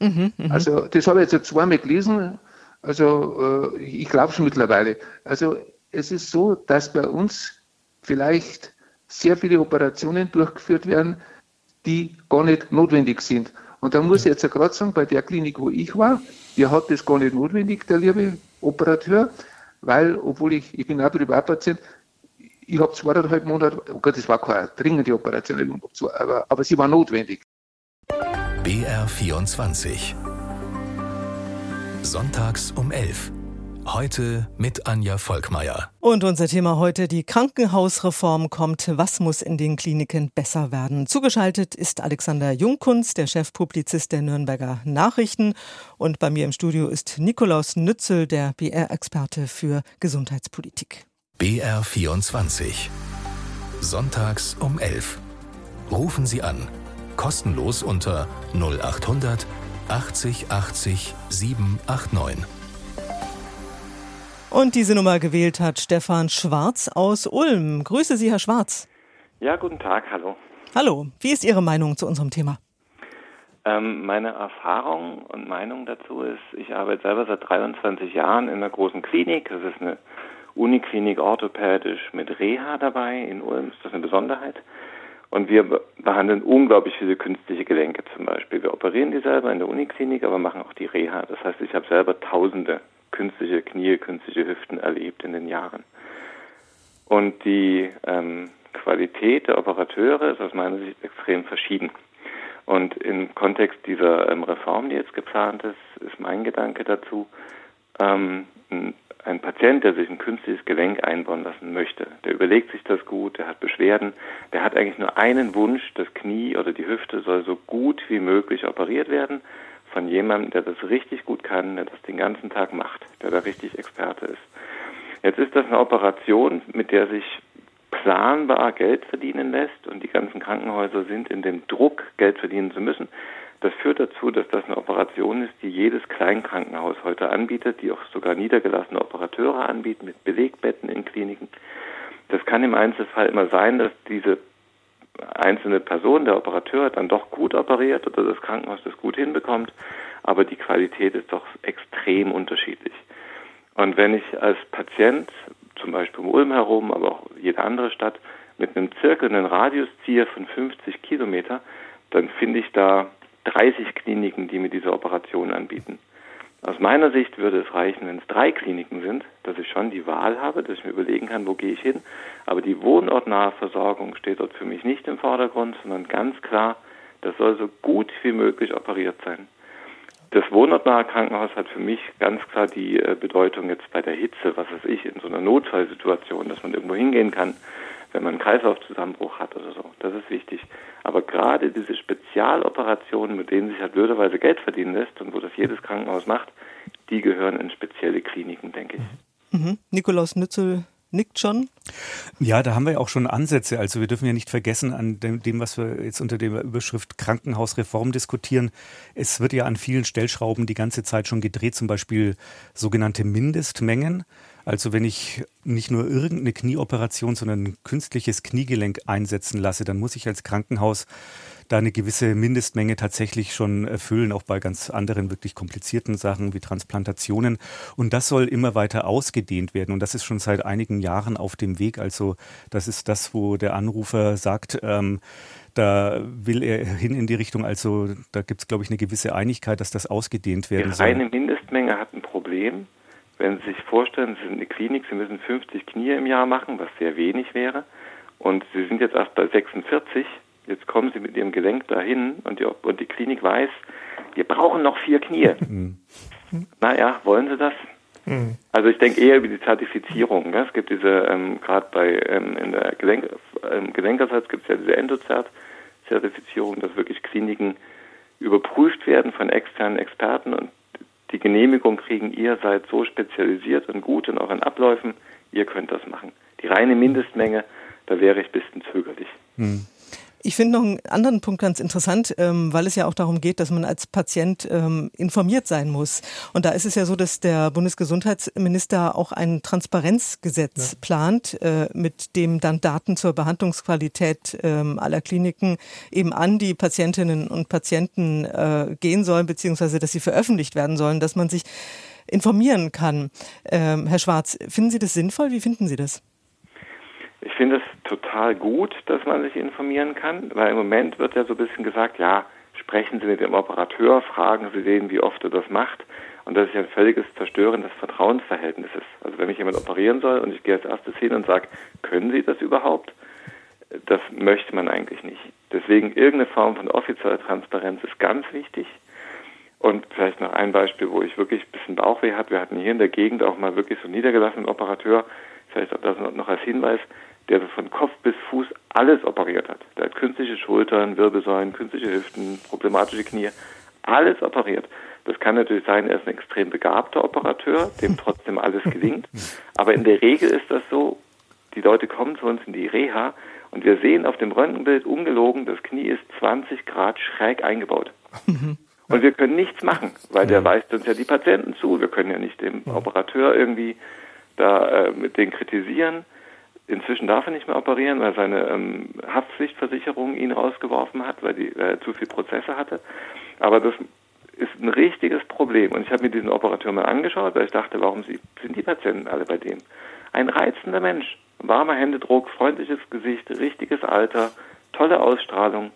Mhm, mh. Also das habe ich jetzt zweimal gelesen, also äh, ich glaube es mittlerweile. Also es ist so, dass bei uns vielleicht sehr viele Operationen durchgeführt werden, die gar nicht notwendig sind. Und da muss ich jetzt gerade sagen, bei der Klinik, wo ich war, der hat das gar nicht notwendig, der liebe Operateur, weil, obwohl ich, ich bin auch Privatpatient, ich habe zweieinhalb Monate, oh Gott, das war keine dringende Operation, aber, aber sie war notwendig. BR24 Sonntags um 11 Heute mit Anja Volkmeier. Und unser Thema heute, die Krankenhausreform kommt. Was muss in den Kliniken besser werden? Zugeschaltet ist Alexander Jungkunz, der Chefpublizist der Nürnberger Nachrichten. Und bei mir im Studio ist Nikolaus Nützel, der BR-Experte für Gesundheitspolitik. BR24. Sonntags um 11. Rufen Sie an. Kostenlos unter 0800 80 80 789. Und diese Nummer gewählt hat Stefan Schwarz aus Ulm. Grüße Sie, Herr Schwarz. Ja, guten Tag, hallo. Hallo, wie ist Ihre Meinung zu unserem Thema? Ähm, meine Erfahrung und Meinung dazu ist, ich arbeite selber seit 23 Jahren in einer großen Klinik. Das ist eine Uniklinik orthopädisch mit Reha dabei. In Ulm ist das eine Besonderheit. Und wir behandeln unglaublich viele künstliche Gelenke zum Beispiel. Wir operieren die selber in der Uniklinik, aber machen auch die Reha. Das heißt, ich habe selber tausende künstliche Knie, künstliche Hüften erlebt in den Jahren. Und die ähm, Qualität der Operateure ist aus meiner Sicht extrem verschieden. Und im Kontext dieser ähm, Reform, die jetzt geplant ist, ist mein Gedanke dazu, ähm, ein Patient, der sich ein künstliches Gelenk einbauen lassen möchte, der überlegt sich das gut, der hat Beschwerden, der hat eigentlich nur einen Wunsch, das Knie oder die Hüfte soll so gut wie möglich operiert werden von jemandem, der das richtig gut kann, der das den ganzen Tag macht, der da richtig Experte ist. Jetzt ist das eine Operation, mit der sich planbar Geld verdienen lässt und die ganzen Krankenhäuser sind in dem Druck, Geld verdienen zu müssen. Das führt dazu, dass das eine Operation ist, die jedes Kleinkrankenhaus heute anbietet, die auch sogar niedergelassene Operateure anbieten mit Belegbetten in Kliniken. Das kann im Einzelfall immer sein, dass diese einzelne Person, der Operateur, dann doch gut operiert oder das Krankenhaus das gut hinbekommt, aber die Qualität ist doch extrem unterschiedlich. Und wenn ich als Patient, zum Beispiel um Ulm herum, aber auch jede andere Stadt, mit einem zirkelnden Radius ziehe von 50 Kilometer, dann finde ich da 30 Kliniken, die mir diese Operation anbieten. Aus meiner Sicht würde es reichen, wenn es drei Kliniken sind, dass ich schon die Wahl habe, dass ich mir überlegen kann, wo gehe ich hin. Aber die wohnortnahe Versorgung steht dort für mich nicht im Vordergrund, sondern ganz klar, das soll so gut wie möglich operiert sein. Das wohnortnahe Krankenhaus hat für mich ganz klar die äh, Bedeutung jetzt bei der Hitze, was weiß ich, in so einer Notfallsituation, dass man irgendwo hingehen kann, wenn man einen Kreislaufzusammenbruch hat oder so. Das ist wichtig. Aber gerade diese Spezialoperationen, mit denen sich halt blöderweise Geld verdienen lässt und wo das jedes Krankenhaus macht, die gehören in spezielle Kliniken, denke ich. Mhm. Nikolaus Nützel nickt schon. Ja, da haben wir ja auch schon Ansätze. Also wir dürfen ja nicht vergessen an dem, was wir jetzt unter der Überschrift Krankenhausreform diskutieren. Es wird ja an vielen Stellschrauben die ganze Zeit schon gedreht, zum Beispiel sogenannte Mindestmengen. Also wenn ich nicht nur irgendeine Knieoperation, sondern ein künstliches Kniegelenk einsetzen lasse, dann muss ich als Krankenhaus da eine gewisse Mindestmenge tatsächlich schon erfüllen, auch bei ganz anderen wirklich komplizierten Sachen wie Transplantationen. Und das soll immer weiter ausgedehnt werden. Und das ist schon seit einigen Jahren auf dem Weg. Also das ist das, wo der Anrufer sagt, ähm, da will er hin in die Richtung, also da gibt es, glaube ich, eine gewisse Einigkeit, dass das ausgedehnt werden soll. Die reine Mindestmenge hat ein Problem. Wenn Sie sich vorstellen, Sie sind eine Klinik, Sie müssen 50 Knie im Jahr machen, was sehr wenig wäre, und Sie sind jetzt erst bei 46, jetzt kommen Sie mit Ihrem Gelenk dahin und die, und die Klinik weiß, wir brauchen noch vier Knie. Mhm. Naja, wollen Sie das? Mhm. Also ich denke eher über die Zertifizierung. Ne? Es gibt diese, ähm, gerade bei ähm, in der Gelenk, ähm, Gelenkersatz gibt es ja diese Endozert-Zertifizierung, dass wirklich Kliniken überprüft werden von externen Experten und die Genehmigung kriegen, ihr seid so spezialisiert und gut in euren Abläufen, ihr könnt das machen. Die reine Mindestmenge, da wäre ich ein bisschen zögerlich. Hm. Ich finde noch einen anderen Punkt ganz interessant, ähm, weil es ja auch darum geht, dass man als Patient ähm, informiert sein muss. Und da ist es ja so, dass der Bundesgesundheitsminister auch ein Transparenzgesetz ja. plant, äh, mit dem dann Daten zur Behandlungsqualität ähm, aller Kliniken eben an die Patientinnen und Patienten äh, gehen sollen, beziehungsweise dass sie veröffentlicht werden sollen, dass man sich informieren kann. Ähm, Herr Schwarz, finden Sie das sinnvoll? Wie finden Sie das? Ich finde es total gut, dass man sich informieren kann, weil im Moment wird ja so ein bisschen gesagt, ja, sprechen Sie mit dem Operateur, fragen Sie den, wie oft er das macht. Und das ist ja ein völliges Zerstören des Vertrauensverhältnisses. Also wenn mich jemand operieren soll und ich gehe als erstes hin und sage, können Sie das überhaupt? Das möchte man eigentlich nicht. Deswegen irgendeine Form von offizieller Transparenz ist ganz wichtig. Und vielleicht noch ein Beispiel, wo ich wirklich ein bisschen Bauchweh hatte. Wir hatten hier in der Gegend auch mal wirklich so einen niedergelassenen Operateur. Vielleicht auch das noch als Hinweis der von Kopf bis Fuß alles operiert hat. Der hat künstliche Schultern, Wirbelsäulen, künstliche Hüften, problematische Knie, alles operiert. Das kann natürlich sein, er ist ein extrem begabter Operateur, dem *laughs* trotzdem alles gelingt. Aber in der Regel ist das so, die Leute kommen zu uns in die Reha und wir sehen auf dem Röntgenbild ungelogen, das Knie ist 20 Grad schräg eingebaut. Und wir können nichts machen, weil der weist uns ja die Patienten zu. Wir können ja nicht dem Operateur irgendwie da äh, mit den kritisieren. Inzwischen darf er nicht mehr operieren, weil seine ähm, Haftpflichtversicherung ihn rausgeworfen hat, weil, die, weil er zu viele Prozesse hatte. Aber das ist ein richtiges Problem. Und ich habe mir diesen Operateur mal angeschaut, weil ich dachte, warum sind die Patienten alle bei dem? Ein reizender Mensch, warmer Händedruck, freundliches Gesicht, richtiges Alter, tolle Ausstrahlung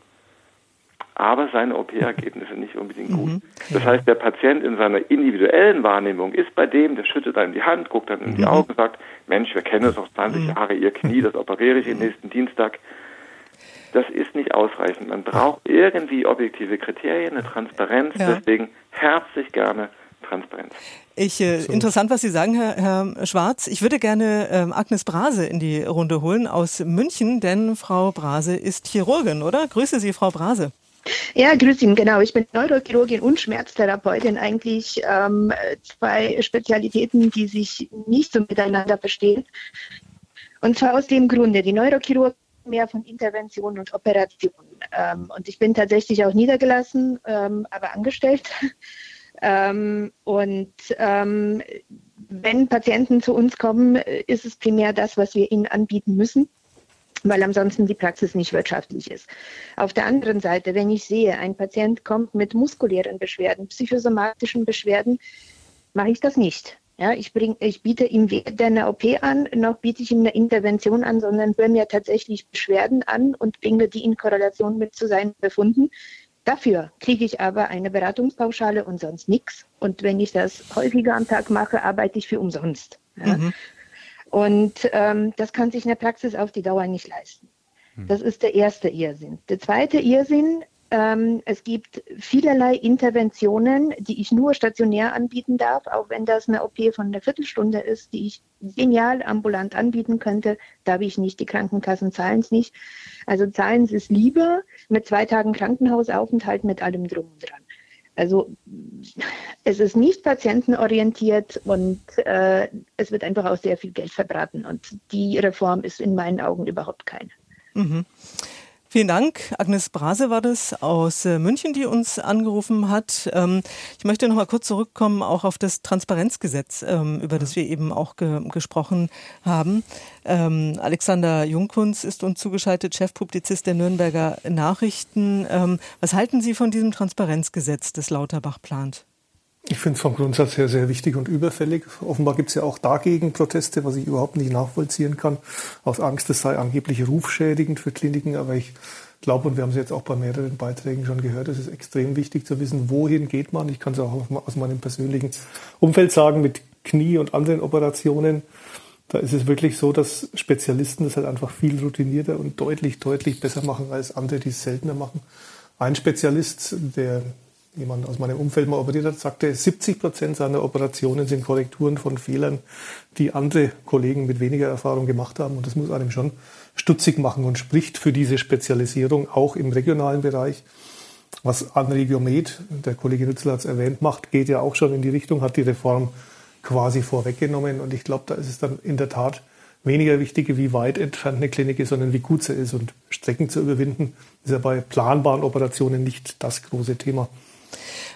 aber seine OP-Ergebnisse nicht unbedingt gut. Mhm. Das heißt, der Patient in seiner individuellen Wahrnehmung ist bei dem, der schüttet einem die Hand, guckt dann in die mhm. Augen und sagt, Mensch, wir kennen uns doch 20 mhm. Jahre, Ihr Knie, das operiere ich nächsten Dienstag. Das ist nicht ausreichend. Man braucht irgendwie objektive Kriterien, eine Transparenz. Ja. Deswegen herzlich gerne Transparenz. Ich, äh, so. Interessant, was Sie sagen, Herr, Herr Schwarz. Ich würde gerne ähm, Agnes Brase in die Runde holen aus München, denn Frau Brase ist Chirurgin, oder? Grüße Sie, Frau Brase. Ja, grüß ihn, genau. Ich bin Neurochirurgin und Schmerztherapeutin. Eigentlich ähm, zwei Spezialitäten, die sich nicht so miteinander verstehen. Und zwar aus dem Grunde, die Neurochirurgen mehr von Intervention und Operation. Ähm, und ich bin tatsächlich auch niedergelassen, ähm, aber angestellt. *laughs* ähm, und ähm, wenn Patienten zu uns kommen, ist es primär das, was wir ihnen anbieten müssen weil ansonsten die Praxis nicht wirtschaftlich ist. Auf der anderen Seite, wenn ich sehe, ein Patient kommt mit muskulären Beschwerden, psychosomatischen Beschwerden, mache ich das nicht. Ja, ich, bring, ich biete ihm weder eine OP an, noch biete ich ihm eine Intervention an, sondern höre mir tatsächlich Beschwerden an und bringe die in Korrelation mit zu seinen Befunden. Dafür kriege ich aber eine Beratungspauschale und sonst nichts. Und wenn ich das häufiger am Tag mache, arbeite ich für umsonst. Ja. Mhm. Und ähm, das kann sich in der Praxis auf die Dauer nicht leisten. Hm. Das ist der erste Irrsinn. Der zweite Irrsinn, ähm, es gibt vielerlei Interventionen, die ich nur stationär anbieten darf, auch wenn das eine OP von einer Viertelstunde ist, die ich genial ambulant anbieten könnte, darf ich nicht. Die Krankenkassen zahlen es nicht. Also zahlen sie es lieber mit zwei Tagen Krankenhausaufenthalt mit allem drum und dran. Also es ist nicht patientenorientiert und äh, es wird einfach auch sehr viel Geld verbraten. Und die Reform ist in meinen Augen überhaupt keine. Mhm. Vielen Dank. Agnes Brase war das aus äh, München, die uns angerufen hat. Ähm, ich möchte noch mal kurz zurückkommen auch auf das Transparenzgesetz, ähm, über das wir eben auch ge gesprochen haben. Ähm, Alexander Jungkunz ist uns zugeschaltet, Chefpublizist der Nürnberger Nachrichten. Was halten Sie von diesem Transparenzgesetz, das Lauterbach plant? Ich finde es vom Grundsatz her sehr wichtig und überfällig. Offenbar gibt es ja auch dagegen Proteste, was ich überhaupt nicht nachvollziehen kann, aus Angst, es sei angeblich rufschädigend für Kliniken. Aber ich glaube, und wir haben es jetzt auch bei mehreren Beiträgen schon gehört, es ist extrem wichtig zu wissen, wohin geht man. Ich kann es auch aus meinem persönlichen Umfeld sagen, mit Knie und anderen Operationen. Da ist es wirklich so, dass Spezialisten das halt einfach viel routinierter und deutlich, deutlich besser machen als andere, die es seltener machen. Ein Spezialist, der jemand aus meinem Umfeld mal operiert hat, sagte, 70 Prozent seiner Operationen sind Korrekturen von Fehlern, die andere Kollegen mit weniger Erfahrung gemacht haben. Und das muss einem schon stutzig machen und spricht für diese Spezialisierung auch im regionalen Bereich. Was Anregiomed, der Kollege Nützel hat es erwähnt, macht, geht ja auch schon in die Richtung, hat die Reform quasi vorweggenommen. Und ich glaube, da ist es dann in der Tat weniger wichtig, wie weit entfernt eine Klinik ist, sondern wie gut sie ist. Und Strecken zu überwinden, ist ja bei planbaren Operationen nicht das große Thema.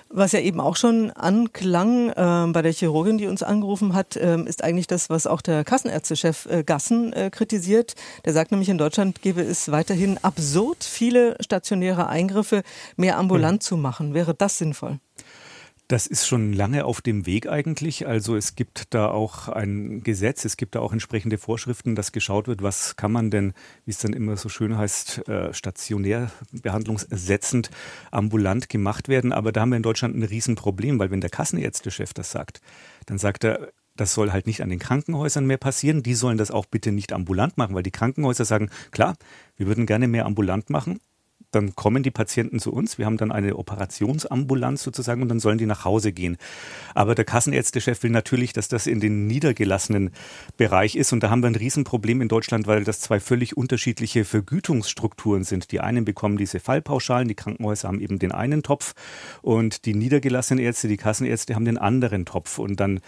Was ja eben auch schon anklang äh, bei der Chirurgin, die uns angerufen hat, äh, ist eigentlich das, was auch der Kassenärztechef äh, Gassen äh, kritisiert. Der sagt nämlich, in Deutschland gäbe es weiterhin absurd viele stationäre Eingriffe, mehr ambulant mhm. zu machen. Wäre das sinnvoll? Das ist schon lange auf dem Weg eigentlich. Also es gibt da auch ein Gesetz, es gibt da auch entsprechende Vorschriften, dass geschaut wird, was kann man denn, wie es dann immer so schön heißt, äh, stationär behandlungsersetzend ambulant gemacht werden. Aber da haben wir in Deutschland ein Riesenproblem, weil wenn der Kassenärztechef das sagt, dann sagt er, das soll halt nicht an den Krankenhäusern mehr passieren. Die sollen das auch bitte nicht ambulant machen, weil die Krankenhäuser sagen, klar, wir würden gerne mehr ambulant machen, dann kommen die Patienten zu uns. Wir haben dann eine Operationsambulanz sozusagen und dann sollen die nach Hause gehen. Aber der Kassenärztechef will natürlich, dass das in den niedergelassenen Bereich ist. Und da haben wir ein Riesenproblem in Deutschland, weil das zwei völlig unterschiedliche Vergütungsstrukturen sind. Die einen bekommen diese Fallpauschalen, die Krankenhäuser haben eben den einen Topf und die niedergelassenen Ärzte, die Kassenärzte haben den anderen Topf. Und dann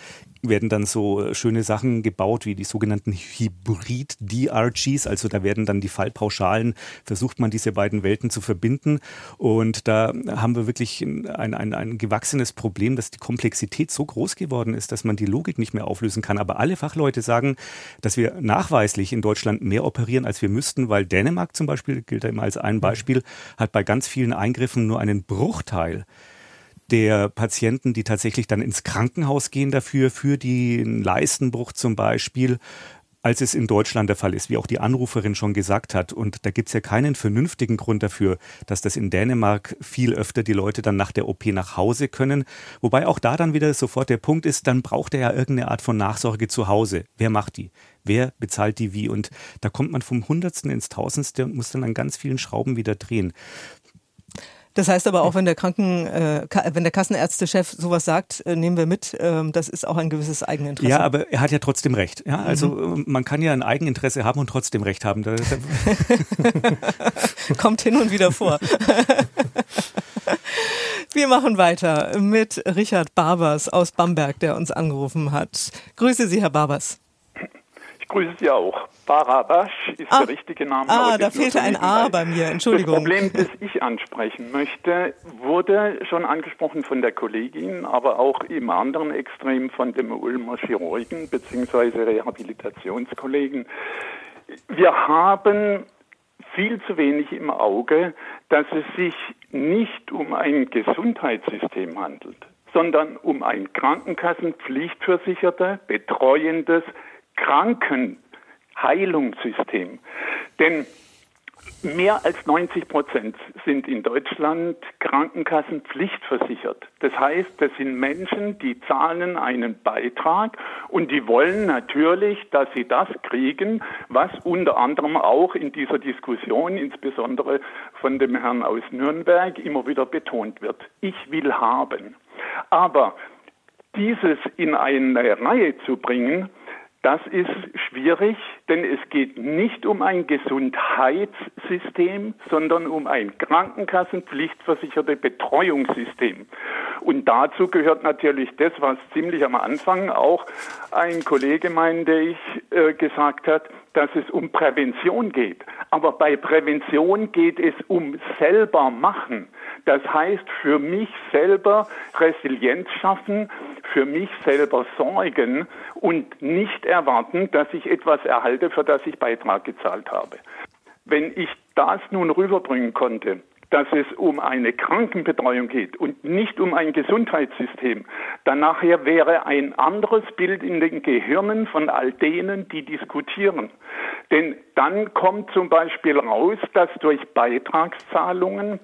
werden dann so äh, schöne Sachen gebaut wie die sogenannten Hybrid-DRGs. Also da werden dann die Fallpauschalen, versucht man diese beiden Welten zu verbinden. Und da haben wir wirklich ein, ein, ein gewachsenes Problem, dass die Komplexität so groß geworden ist, dass man die Logik nicht mehr auflösen kann. Aber alle Fachleute sagen, dass wir nachweislich in Deutschland mehr operieren, als wir müssten, weil Dänemark zum Beispiel, gilt da immer als ein Beispiel, hat bei ganz vielen Eingriffen nur einen Bruchteil der Patienten, die tatsächlich dann ins Krankenhaus gehen dafür, für den Leistenbruch zum Beispiel, als es in Deutschland der Fall ist, wie auch die Anruferin schon gesagt hat. Und da gibt es ja keinen vernünftigen Grund dafür, dass das in Dänemark viel öfter die Leute dann nach der OP nach Hause können. Wobei auch da dann wieder sofort der Punkt ist, dann braucht er ja irgendeine Art von Nachsorge zu Hause. Wer macht die? Wer bezahlt die wie? Und da kommt man vom Hundertsten ins Tausendste und muss dann an ganz vielen Schrauben wieder drehen. Das heißt aber auch, wenn der Kranken, äh, wenn der Kassenärztechef sowas sagt, äh, nehmen wir mit. Äh, das ist auch ein gewisses Eigeninteresse. Ja, aber er hat ja trotzdem recht. Ja, also mhm. man kann ja ein Eigeninteresse haben und trotzdem recht haben. *laughs* Kommt hin und wieder vor. *laughs* Wir machen weiter mit Richard Barbers aus Bamberg, der uns angerufen hat. Grüße Sie, Herr Barbers. Ich grüße Sie auch. Barabasch ist ah, der richtige Name. Ah, da fehlte ein A bei mir, Entschuldigung. Das Problem, das ich ansprechen möchte, wurde schon angesprochen von der Kollegin, aber auch im anderen Extrem von dem Ulmer Chirurgen bzw. Rehabilitationskollegen. Wir haben viel zu wenig im Auge, dass es sich nicht um ein Gesundheitssystem handelt, sondern um ein Krankenkassenpflichtversicherter, betreuendes Krankenheilungssystem. Denn Mehr als 90 Prozent sind in Deutschland Krankenkassen pflichtversichert. Das heißt, das sind Menschen, die zahlen einen Beitrag und die wollen natürlich, dass sie das kriegen, was unter anderem auch in dieser Diskussion, insbesondere von dem Herrn aus Nürnberg, immer wieder betont wird. Ich will haben. Aber dieses in eine Reihe zu bringen, das ist schwierig, denn es geht nicht um ein Gesundheitssystem, sondern um ein Krankenkassenpflichtversicherte Betreuungssystem. Und dazu gehört natürlich das, was ziemlich am Anfang auch ein Kollege, meinte ich, äh, gesagt hat, dass es um Prävention geht. Aber bei Prävention geht es um selber machen. Das heißt, für mich selber Resilienz schaffen, für mich selber sorgen und nicht erwarten, dass ich etwas erhalte, für das ich Beitrag gezahlt habe. Wenn ich das nun rüberbringen konnte, dass es um eine Krankenbetreuung geht und nicht um ein Gesundheitssystem, dann nachher wäre ein anderes Bild in den Gehirnen von all denen, die diskutieren. Denn dann kommt zum Beispiel raus, dass durch Beitragszahlungen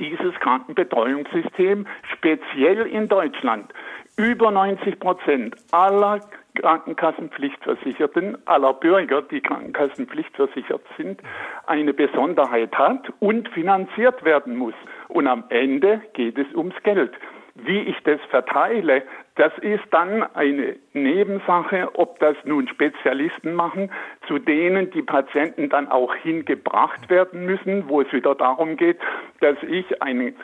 dieses Krankenbetreuungssystem speziell in Deutschland über 90 Prozent aller Krankenkassenpflichtversicherten, aller Bürger, die Krankenkassenpflichtversichert sind, eine Besonderheit hat und finanziert werden muss. Und am Ende geht es ums Geld. Wie ich das verteile, das ist dann eine Nebensache, ob das nun Spezialisten machen, zu denen die Patienten dann auch hingebracht werden müssen, wo es wieder darum geht, dass ich einen äh,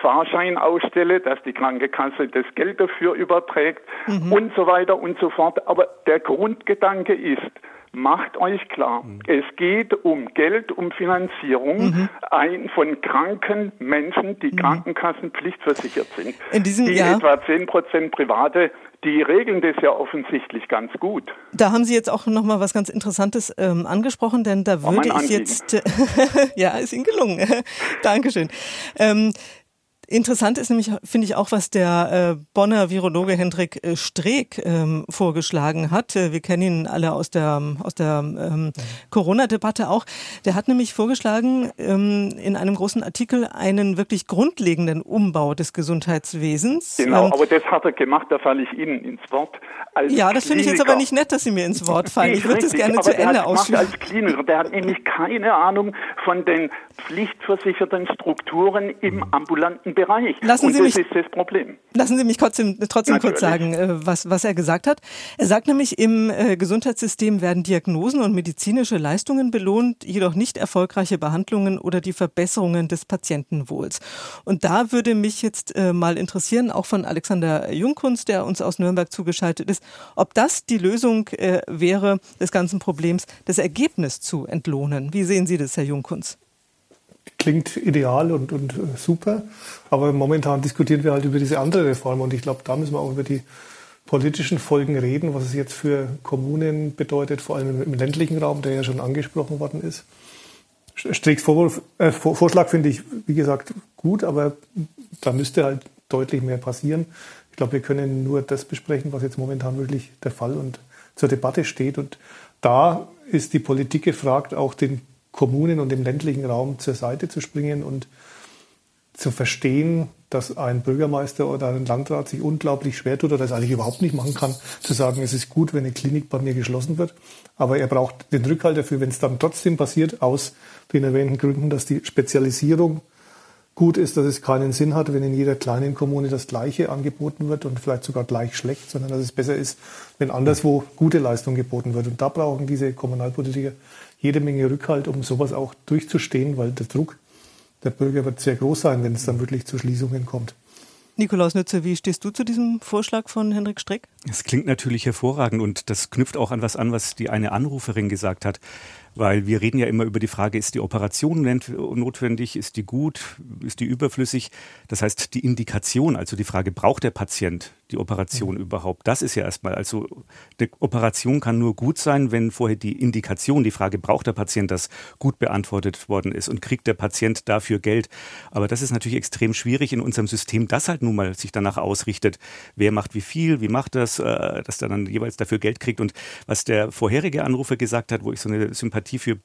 Fahrschein ausstelle, dass die Krankenkasse das Geld dafür überträgt mhm. und so weiter und so fort. Aber der Grundgedanke ist, macht euch klar, mhm. es geht um Geld, um Finanzierung mhm. ein, von kranken Menschen, die mhm. Krankenkassenpflichtversichert sind. In diesem die Jahr etwa 10 Prozent private die regeln das ja offensichtlich ganz gut. Da haben Sie jetzt auch noch mal was ganz Interessantes ähm, angesprochen, denn da würde ich jetzt, *laughs* ja, ist Ihnen gelungen. *laughs* Dankeschön. Ähm, Interessant ist nämlich, finde ich, auch, was der äh, Bonner Virologe Hendrik äh, Streeck ähm, vorgeschlagen hat. Äh, wir kennen ihn alle aus der, aus der ähm, Corona-Debatte auch. Der hat nämlich vorgeschlagen, ähm, in einem großen Artikel einen wirklich grundlegenden Umbau des Gesundheitswesens. Genau, aber das hat er gemacht, da falle ich Ihnen ins Wort. ja, das finde ich jetzt aber nicht nett, dass Sie mir ins Wort fallen. Ich, würde das gerne zu Ende ausführen. als Kliniker, der hat nämlich keine Ahnung von den pflichtversicherten Strukturen im ambulanten Bereich. Lassen Sie und das mich, ist das Problem. Lassen Sie mich trotzdem, trotzdem kurz sagen, äh, was, was er gesagt hat. Er sagt nämlich, im äh, Gesundheitssystem werden Diagnosen und medizinische Leistungen belohnt, jedoch nicht erfolgreiche Behandlungen oder die Verbesserungen des Patientenwohls. Und da würde mich jetzt äh, mal interessieren, auch von Alexander Jungkunst, der uns aus Nürnberg zugeschaltet ist, ob das die Lösung wäre des ganzen Problems, das Ergebnis zu entlohnen. Wie sehen Sie das, Herr Jungkunst? Klingt ideal und, und äh, super. Aber momentan diskutieren wir halt über diese andere Reform und ich glaube, da müssen wir auch über die politischen Folgen reden, was es jetzt für Kommunen bedeutet, vor allem im ländlichen Raum, der ja schon angesprochen worden ist. Stricks äh, Vorschlag finde ich, wie gesagt, gut, aber da müsste halt deutlich mehr passieren. Ich glaube, wir können nur das besprechen, was jetzt momentan wirklich der Fall und zur Debatte steht. Und da ist die Politik gefragt, auch den Kommunen und im ländlichen Raum zur Seite zu springen und zu verstehen, dass ein Bürgermeister oder ein Landrat sich unglaublich schwer tut oder das eigentlich überhaupt nicht machen kann, zu sagen, es ist gut, wenn eine Klinik bei mir geschlossen wird. Aber er braucht den Rückhalt dafür, wenn es dann trotzdem passiert, aus den erwähnten Gründen, dass die Spezialisierung gut ist, dass es keinen Sinn hat, wenn in jeder kleinen Kommune das Gleiche angeboten wird und vielleicht sogar gleich schlecht, sondern dass es besser ist, wenn anderswo gute Leistung geboten wird. Und da brauchen diese Kommunalpolitiker jede Menge Rückhalt, um sowas auch durchzustehen, weil der Druck der Bürger wird sehr groß sein, wenn es dann wirklich zu Schließungen kommt. Nikolaus Nütze, wie stehst du zu diesem Vorschlag von Henrik Streck? Es klingt natürlich hervorragend und das knüpft auch an was an, was die eine Anruferin gesagt hat. Weil wir reden ja immer über die Frage, ist die Operation notwendig, ist die gut, ist die überflüssig? Das heißt, die Indikation, also die Frage, braucht der Patient die Operation mhm. überhaupt? Das ist ja erstmal, also die Operation kann nur gut sein, wenn vorher die Indikation, die Frage, braucht der Patient das, gut beantwortet worden ist und kriegt der Patient dafür Geld. Aber das ist natürlich extrem schwierig in unserem System, das halt nun mal sich danach ausrichtet, wer macht wie viel, wie macht das, äh, dass der dann jeweils dafür Geld kriegt. Und was der vorherige Anrufer gesagt hat, wo ich so eine Sympathie für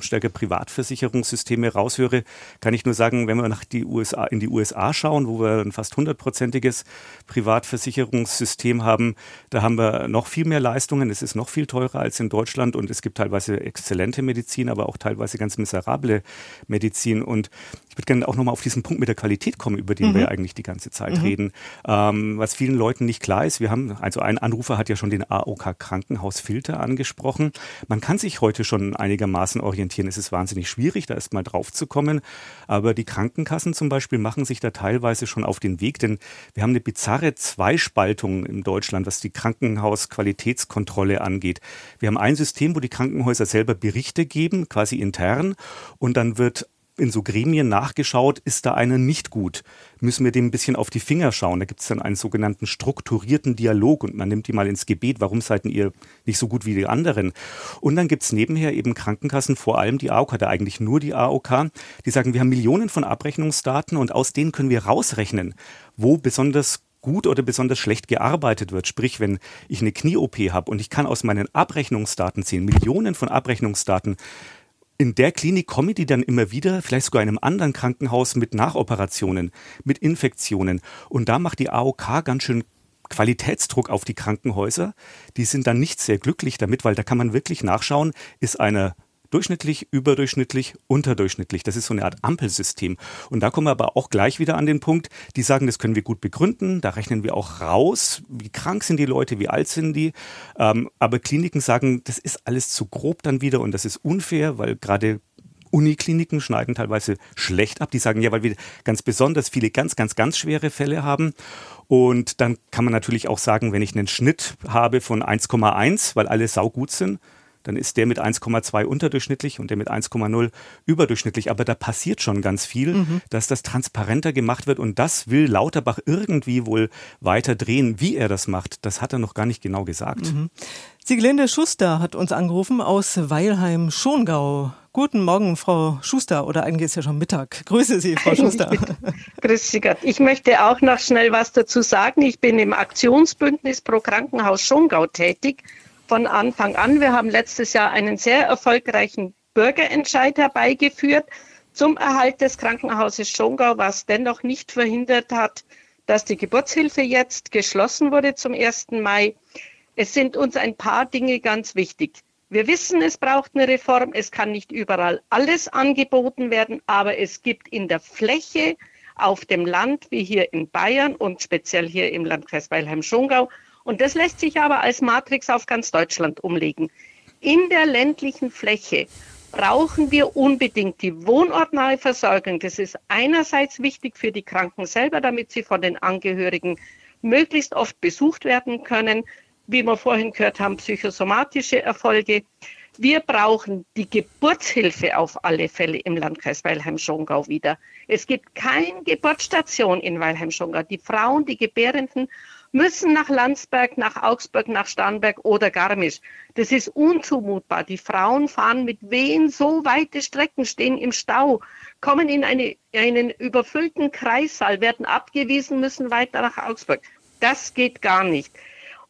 stärker Privatversicherungssysteme raushöre, kann ich nur sagen, wenn wir nach die USA, in die USA schauen, wo wir ein fast hundertprozentiges Privatversicherungssystem haben, da haben wir noch viel mehr Leistungen. Es ist noch viel teurer als in Deutschland und es gibt teilweise exzellente Medizin, aber auch teilweise ganz miserable Medizin. Und ich würde gerne auch nochmal auf diesen Punkt mit der Qualität kommen, über den mhm. wir eigentlich die ganze Zeit mhm. reden. Ähm, was vielen Leuten nicht klar ist, wir haben, also ein Anrufer hat ja schon den AOK Krankenhausfilter angesprochen. Man kann sich heute schon einigermaßen orientieren, ist es wahnsinnig schwierig, da erst mal drauf zu kommen. Aber die Krankenkassen zum Beispiel machen sich da teilweise schon auf den Weg, denn wir haben eine bizarre Zweispaltung in Deutschland, was die Krankenhausqualitätskontrolle angeht. Wir haben ein System, wo die Krankenhäuser selber Berichte geben, quasi intern, und dann wird in so Gremien nachgeschaut, ist da einer nicht gut? Müssen wir dem ein bisschen auf die Finger schauen? Da gibt es dann einen sogenannten strukturierten Dialog und man nimmt die mal ins Gebet, warum seid ihr nicht so gut wie die anderen? Und dann gibt es nebenher eben Krankenkassen, vor allem die AOK, da eigentlich nur die AOK, die sagen, wir haben Millionen von Abrechnungsdaten und aus denen können wir rausrechnen, wo besonders gut oder besonders schlecht gearbeitet wird. Sprich, wenn ich eine Knie-OP habe und ich kann aus meinen Abrechnungsdaten sehen, Millionen von Abrechnungsdaten, in der Klinik kommen die dann immer wieder, vielleicht sogar in einem anderen Krankenhaus mit Nachoperationen, mit Infektionen. Und da macht die AOK ganz schön Qualitätsdruck auf die Krankenhäuser. Die sind dann nicht sehr glücklich damit, weil da kann man wirklich nachschauen, ist einer durchschnittlich, überdurchschnittlich, unterdurchschnittlich. Das ist so eine Art Ampelsystem. Und da kommen wir aber auch gleich wieder an den Punkt, die sagen, das können wir gut begründen, da rechnen wir auch raus, wie krank sind die Leute, wie alt sind die. Ähm, aber Kliniken sagen, das ist alles zu grob dann wieder und das ist unfair, weil gerade Unikliniken schneiden teilweise schlecht ab. Die sagen ja, weil wir ganz besonders viele ganz, ganz, ganz schwere Fälle haben. Und dann kann man natürlich auch sagen, wenn ich einen Schnitt habe von 1,1, weil alle saugut sind, dann ist der mit 1,2 unterdurchschnittlich und der mit 1,0 überdurchschnittlich. Aber da passiert schon ganz viel, mhm. dass das transparenter gemacht wird und das will Lauterbach irgendwie wohl weiter drehen. Wie er das macht, das hat er noch gar nicht genau gesagt. Mhm. Sieglinde Schuster hat uns angerufen aus Weilheim-Schongau. Guten Morgen, Frau Schuster, oder eigentlich ist ja schon Mittag. Grüße Sie, Frau *laughs* Schuster. *laughs* Grüße Sie Gott. Ich möchte auch noch schnell was dazu sagen. Ich bin im Aktionsbündnis pro Krankenhaus Schongau tätig von Anfang an. Wir haben letztes Jahr einen sehr erfolgreichen Bürgerentscheid herbeigeführt zum Erhalt des Krankenhauses Schongau, was dennoch nicht verhindert hat, dass die Geburtshilfe jetzt geschlossen wurde zum 1. Mai. Es sind uns ein paar Dinge ganz wichtig. Wir wissen, es braucht eine Reform. Es kann nicht überall alles angeboten werden, aber es gibt in der Fläche auf dem Land, wie hier in Bayern und speziell hier im Landkreis Weilheim-Schongau, und das lässt sich aber als Matrix auf ganz Deutschland umlegen. In der ländlichen Fläche brauchen wir unbedingt die wohnortnahe Versorgung. Das ist einerseits wichtig für die Kranken selber, damit sie von den Angehörigen möglichst oft besucht werden können. Wie wir vorhin gehört haben, psychosomatische Erfolge. Wir brauchen die Geburtshilfe auf alle Fälle im Landkreis Weilheim-Schongau wieder. Es gibt keine Geburtsstation in Weilheim-Schongau. Die Frauen, die Gebärenden müssen nach Landsberg, nach Augsburg, nach Starnberg oder Garmisch. Das ist unzumutbar. Die Frauen fahren mit Wehen so weite Strecken, stehen im Stau, kommen in eine, einen überfüllten Kreissaal, werden abgewiesen, müssen weiter nach Augsburg. Das geht gar nicht.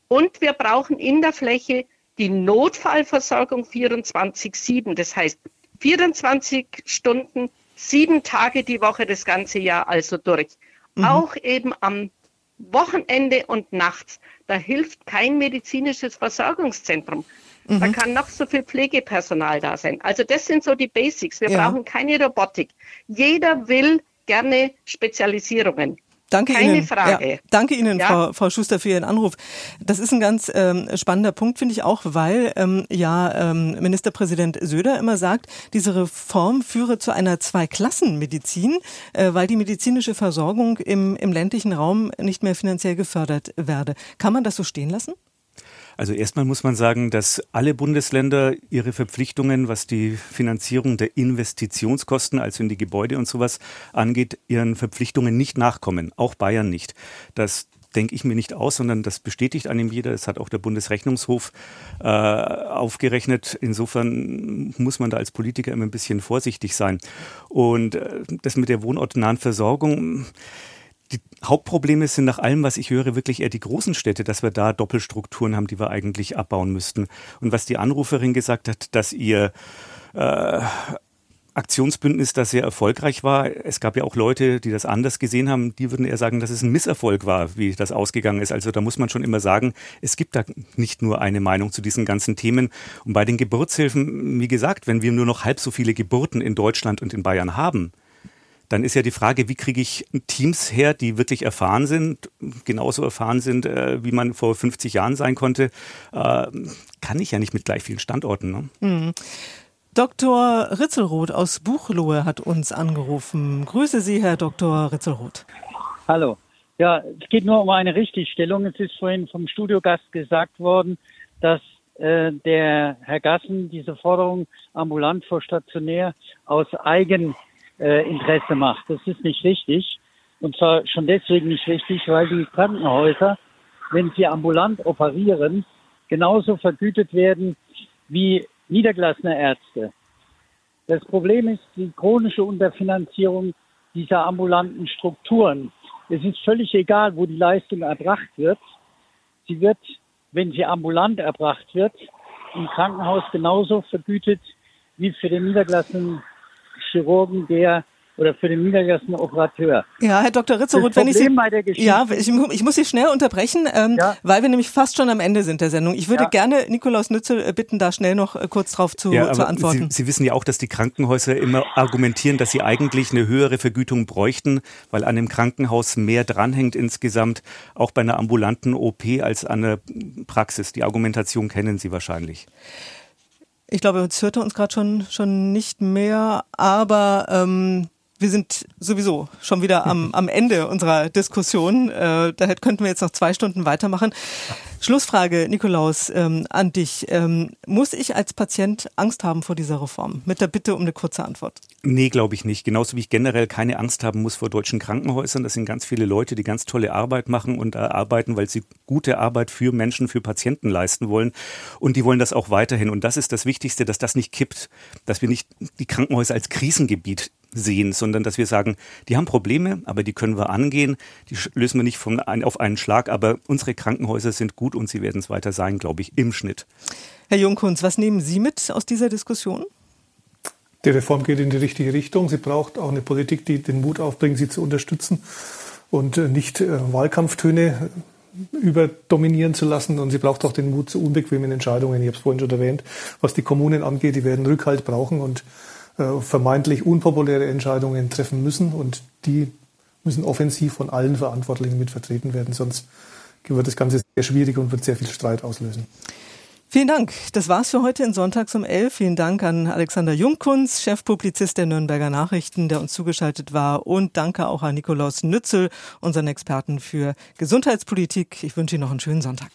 Und wir brauchen in der Fläche die Notfallversorgung 24-7. Das heißt 24 Stunden, sieben Tage die Woche, das ganze Jahr also durch. Mhm. Auch eben am Wochenende und nachts. Da hilft kein medizinisches Versorgungszentrum. Mhm. Da kann noch so viel Pflegepersonal da sein. Also das sind so die Basics. Wir ja. brauchen keine Robotik. Jeder will gerne Spezialisierungen. Danke Keine Ihnen. Frage. Ja, danke Ihnen, ja. Frau, Frau Schuster, für Ihren Anruf. Das ist ein ganz ähm, spannender Punkt, finde ich auch, weil ähm, ja ähm, Ministerpräsident Söder immer sagt, diese Reform führe zu einer Zweiklassenmedizin, äh, weil die medizinische Versorgung im, im ländlichen Raum nicht mehr finanziell gefördert werde. Kann man das so stehen lassen? Also erstmal muss man sagen, dass alle Bundesländer ihre Verpflichtungen, was die Finanzierung der Investitionskosten, also in die Gebäude und sowas angeht, ihren Verpflichtungen nicht nachkommen. Auch Bayern nicht. Das denke ich mir nicht aus, sondern das bestätigt einem jeder. Das hat auch der Bundesrechnungshof äh, aufgerechnet. Insofern muss man da als Politiker immer ein bisschen vorsichtig sein. Und äh, das mit der wohnortnahen Versorgung, die Hauptprobleme sind nach allem, was ich höre, wirklich eher die großen Städte, dass wir da Doppelstrukturen haben, die wir eigentlich abbauen müssten. Und was die Anruferin gesagt hat, dass ihr äh, Aktionsbündnis da sehr erfolgreich war. Es gab ja auch Leute, die das anders gesehen haben, die würden eher sagen, dass es ein Misserfolg war, wie das ausgegangen ist. Also da muss man schon immer sagen, es gibt da nicht nur eine Meinung zu diesen ganzen Themen. Und bei den Geburtshilfen, wie gesagt, wenn wir nur noch halb so viele Geburten in Deutschland und in Bayern haben, dann ist ja die Frage, wie kriege ich Teams her, die wirklich erfahren sind, genauso erfahren sind, äh, wie man vor 50 Jahren sein konnte, äh, kann ich ja nicht mit gleich vielen Standorten. Ne? Mhm. Dr. Ritzelroth aus Buchlohe hat uns angerufen. Grüße Sie, Herr Dr. Ritzelroth. Hallo. Ja, es geht nur um eine Richtigstellung. Es ist vorhin vom Studiogast gesagt worden, dass äh, der Herr Gassen diese Forderung ambulant vor stationär aus Eigeninteresse äh, macht. Das ist nicht richtig. Und zwar schon deswegen nicht richtig, weil die Krankenhäuser, wenn sie ambulant operieren, genauso vergütet werden wie niedergelassene Ärzte. Das Problem ist die chronische Unterfinanzierung dieser ambulanten Strukturen. Es ist völlig egal, wo die Leistung erbracht wird. Sie wird, wenn sie ambulant erbracht wird, im Krankenhaus genauso vergütet wie für den niedergelassenen Chirurgen, der oder für den niedergelassenen Operateur. Ja, Herr Dr. Ritzeroth, wenn ich Sie, ja, ich, ich, muss Sie schnell unterbrechen, ähm, ja. weil wir nämlich fast schon am Ende sind der Sendung. Ich würde ja. gerne Nikolaus Nützel äh, bitten, da schnell noch äh, kurz drauf zu, ja, zu antworten. Sie, Sie, wissen ja auch, dass die Krankenhäuser immer argumentieren, dass sie eigentlich eine höhere Vergütung bräuchten, weil an dem Krankenhaus mehr dranhängt insgesamt, auch bei einer ambulanten OP als an der Praxis. Die Argumentation kennen Sie wahrscheinlich. Ich glaube, jetzt hört er uns gerade schon, schon nicht mehr, aber ähm, wir sind sowieso schon wieder am, *laughs* am Ende unserer Diskussion. Äh, da könnten wir jetzt noch zwei Stunden weitermachen. Schlussfrage, Nikolaus, ähm, an dich. Ähm, muss ich als Patient Angst haben vor dieser Reform? Mit der Bitte um eine kurze Antwort. Nee, glaube ich nicht. Genauso wie ich generell keine Angst haben muss vor deutschen Krankenhäusern. Das sind ganz viele Leute, die ganz tolle Arbeit machen und da arbeiten, weil sie gute Arbeit für Menschen, für Patienten leisten wollen. Und die wollen das auch weiterhin. Und das ist das Wichtigste, dass das nicht kippt, dass wir nicht die Krankenhäuser als Krisengebiet sehen, sondern dass wir sagen, die haben Probleme, aber die können wir angehen, die lösen wir nicht von ein, auf einen Schlag, aber unsere Krankenhäuser sind gut und sie werden es weiter sein, glaube ich, im Schnitt. Herr Jungkunz, was nehmen Sie mit aus dieser Diskussion? Die Reform geht in die richtige Richtung. Sie braucht auch eine Politik, die den Mut aufbringt, sie zu unterstützen und äh, nicht äh, Wahlkampftöne überdominieren zu lassen. Und sie braucht auch den Mut zu unbequemen Entscheidungen. Ich habe es vorhin schon erwähnt, was die Kommunen angeht. Die werden Rückhalt brauchen und äh, vermeintlich unpopuläre Entscheidungen treffen müssen und die müssen offensiv von allen Verantwortlichen mit vertreten werden, sonst wird das Ganze sehr schwierig und wird sehr viel Streit auslösen. Vielen Dank. Das war's für heute in Sonntags um 11. Vielen Dank an Alexander Jungkunz, Chefpublizist der Nürnberger Nachrichten, der uns zugeschaltet war. Und danke auch an Nikolaus Nützel, unseren Experten für Gesundheitspolitik. Ich wünsche Ihnen noch einen schönen Sonntag.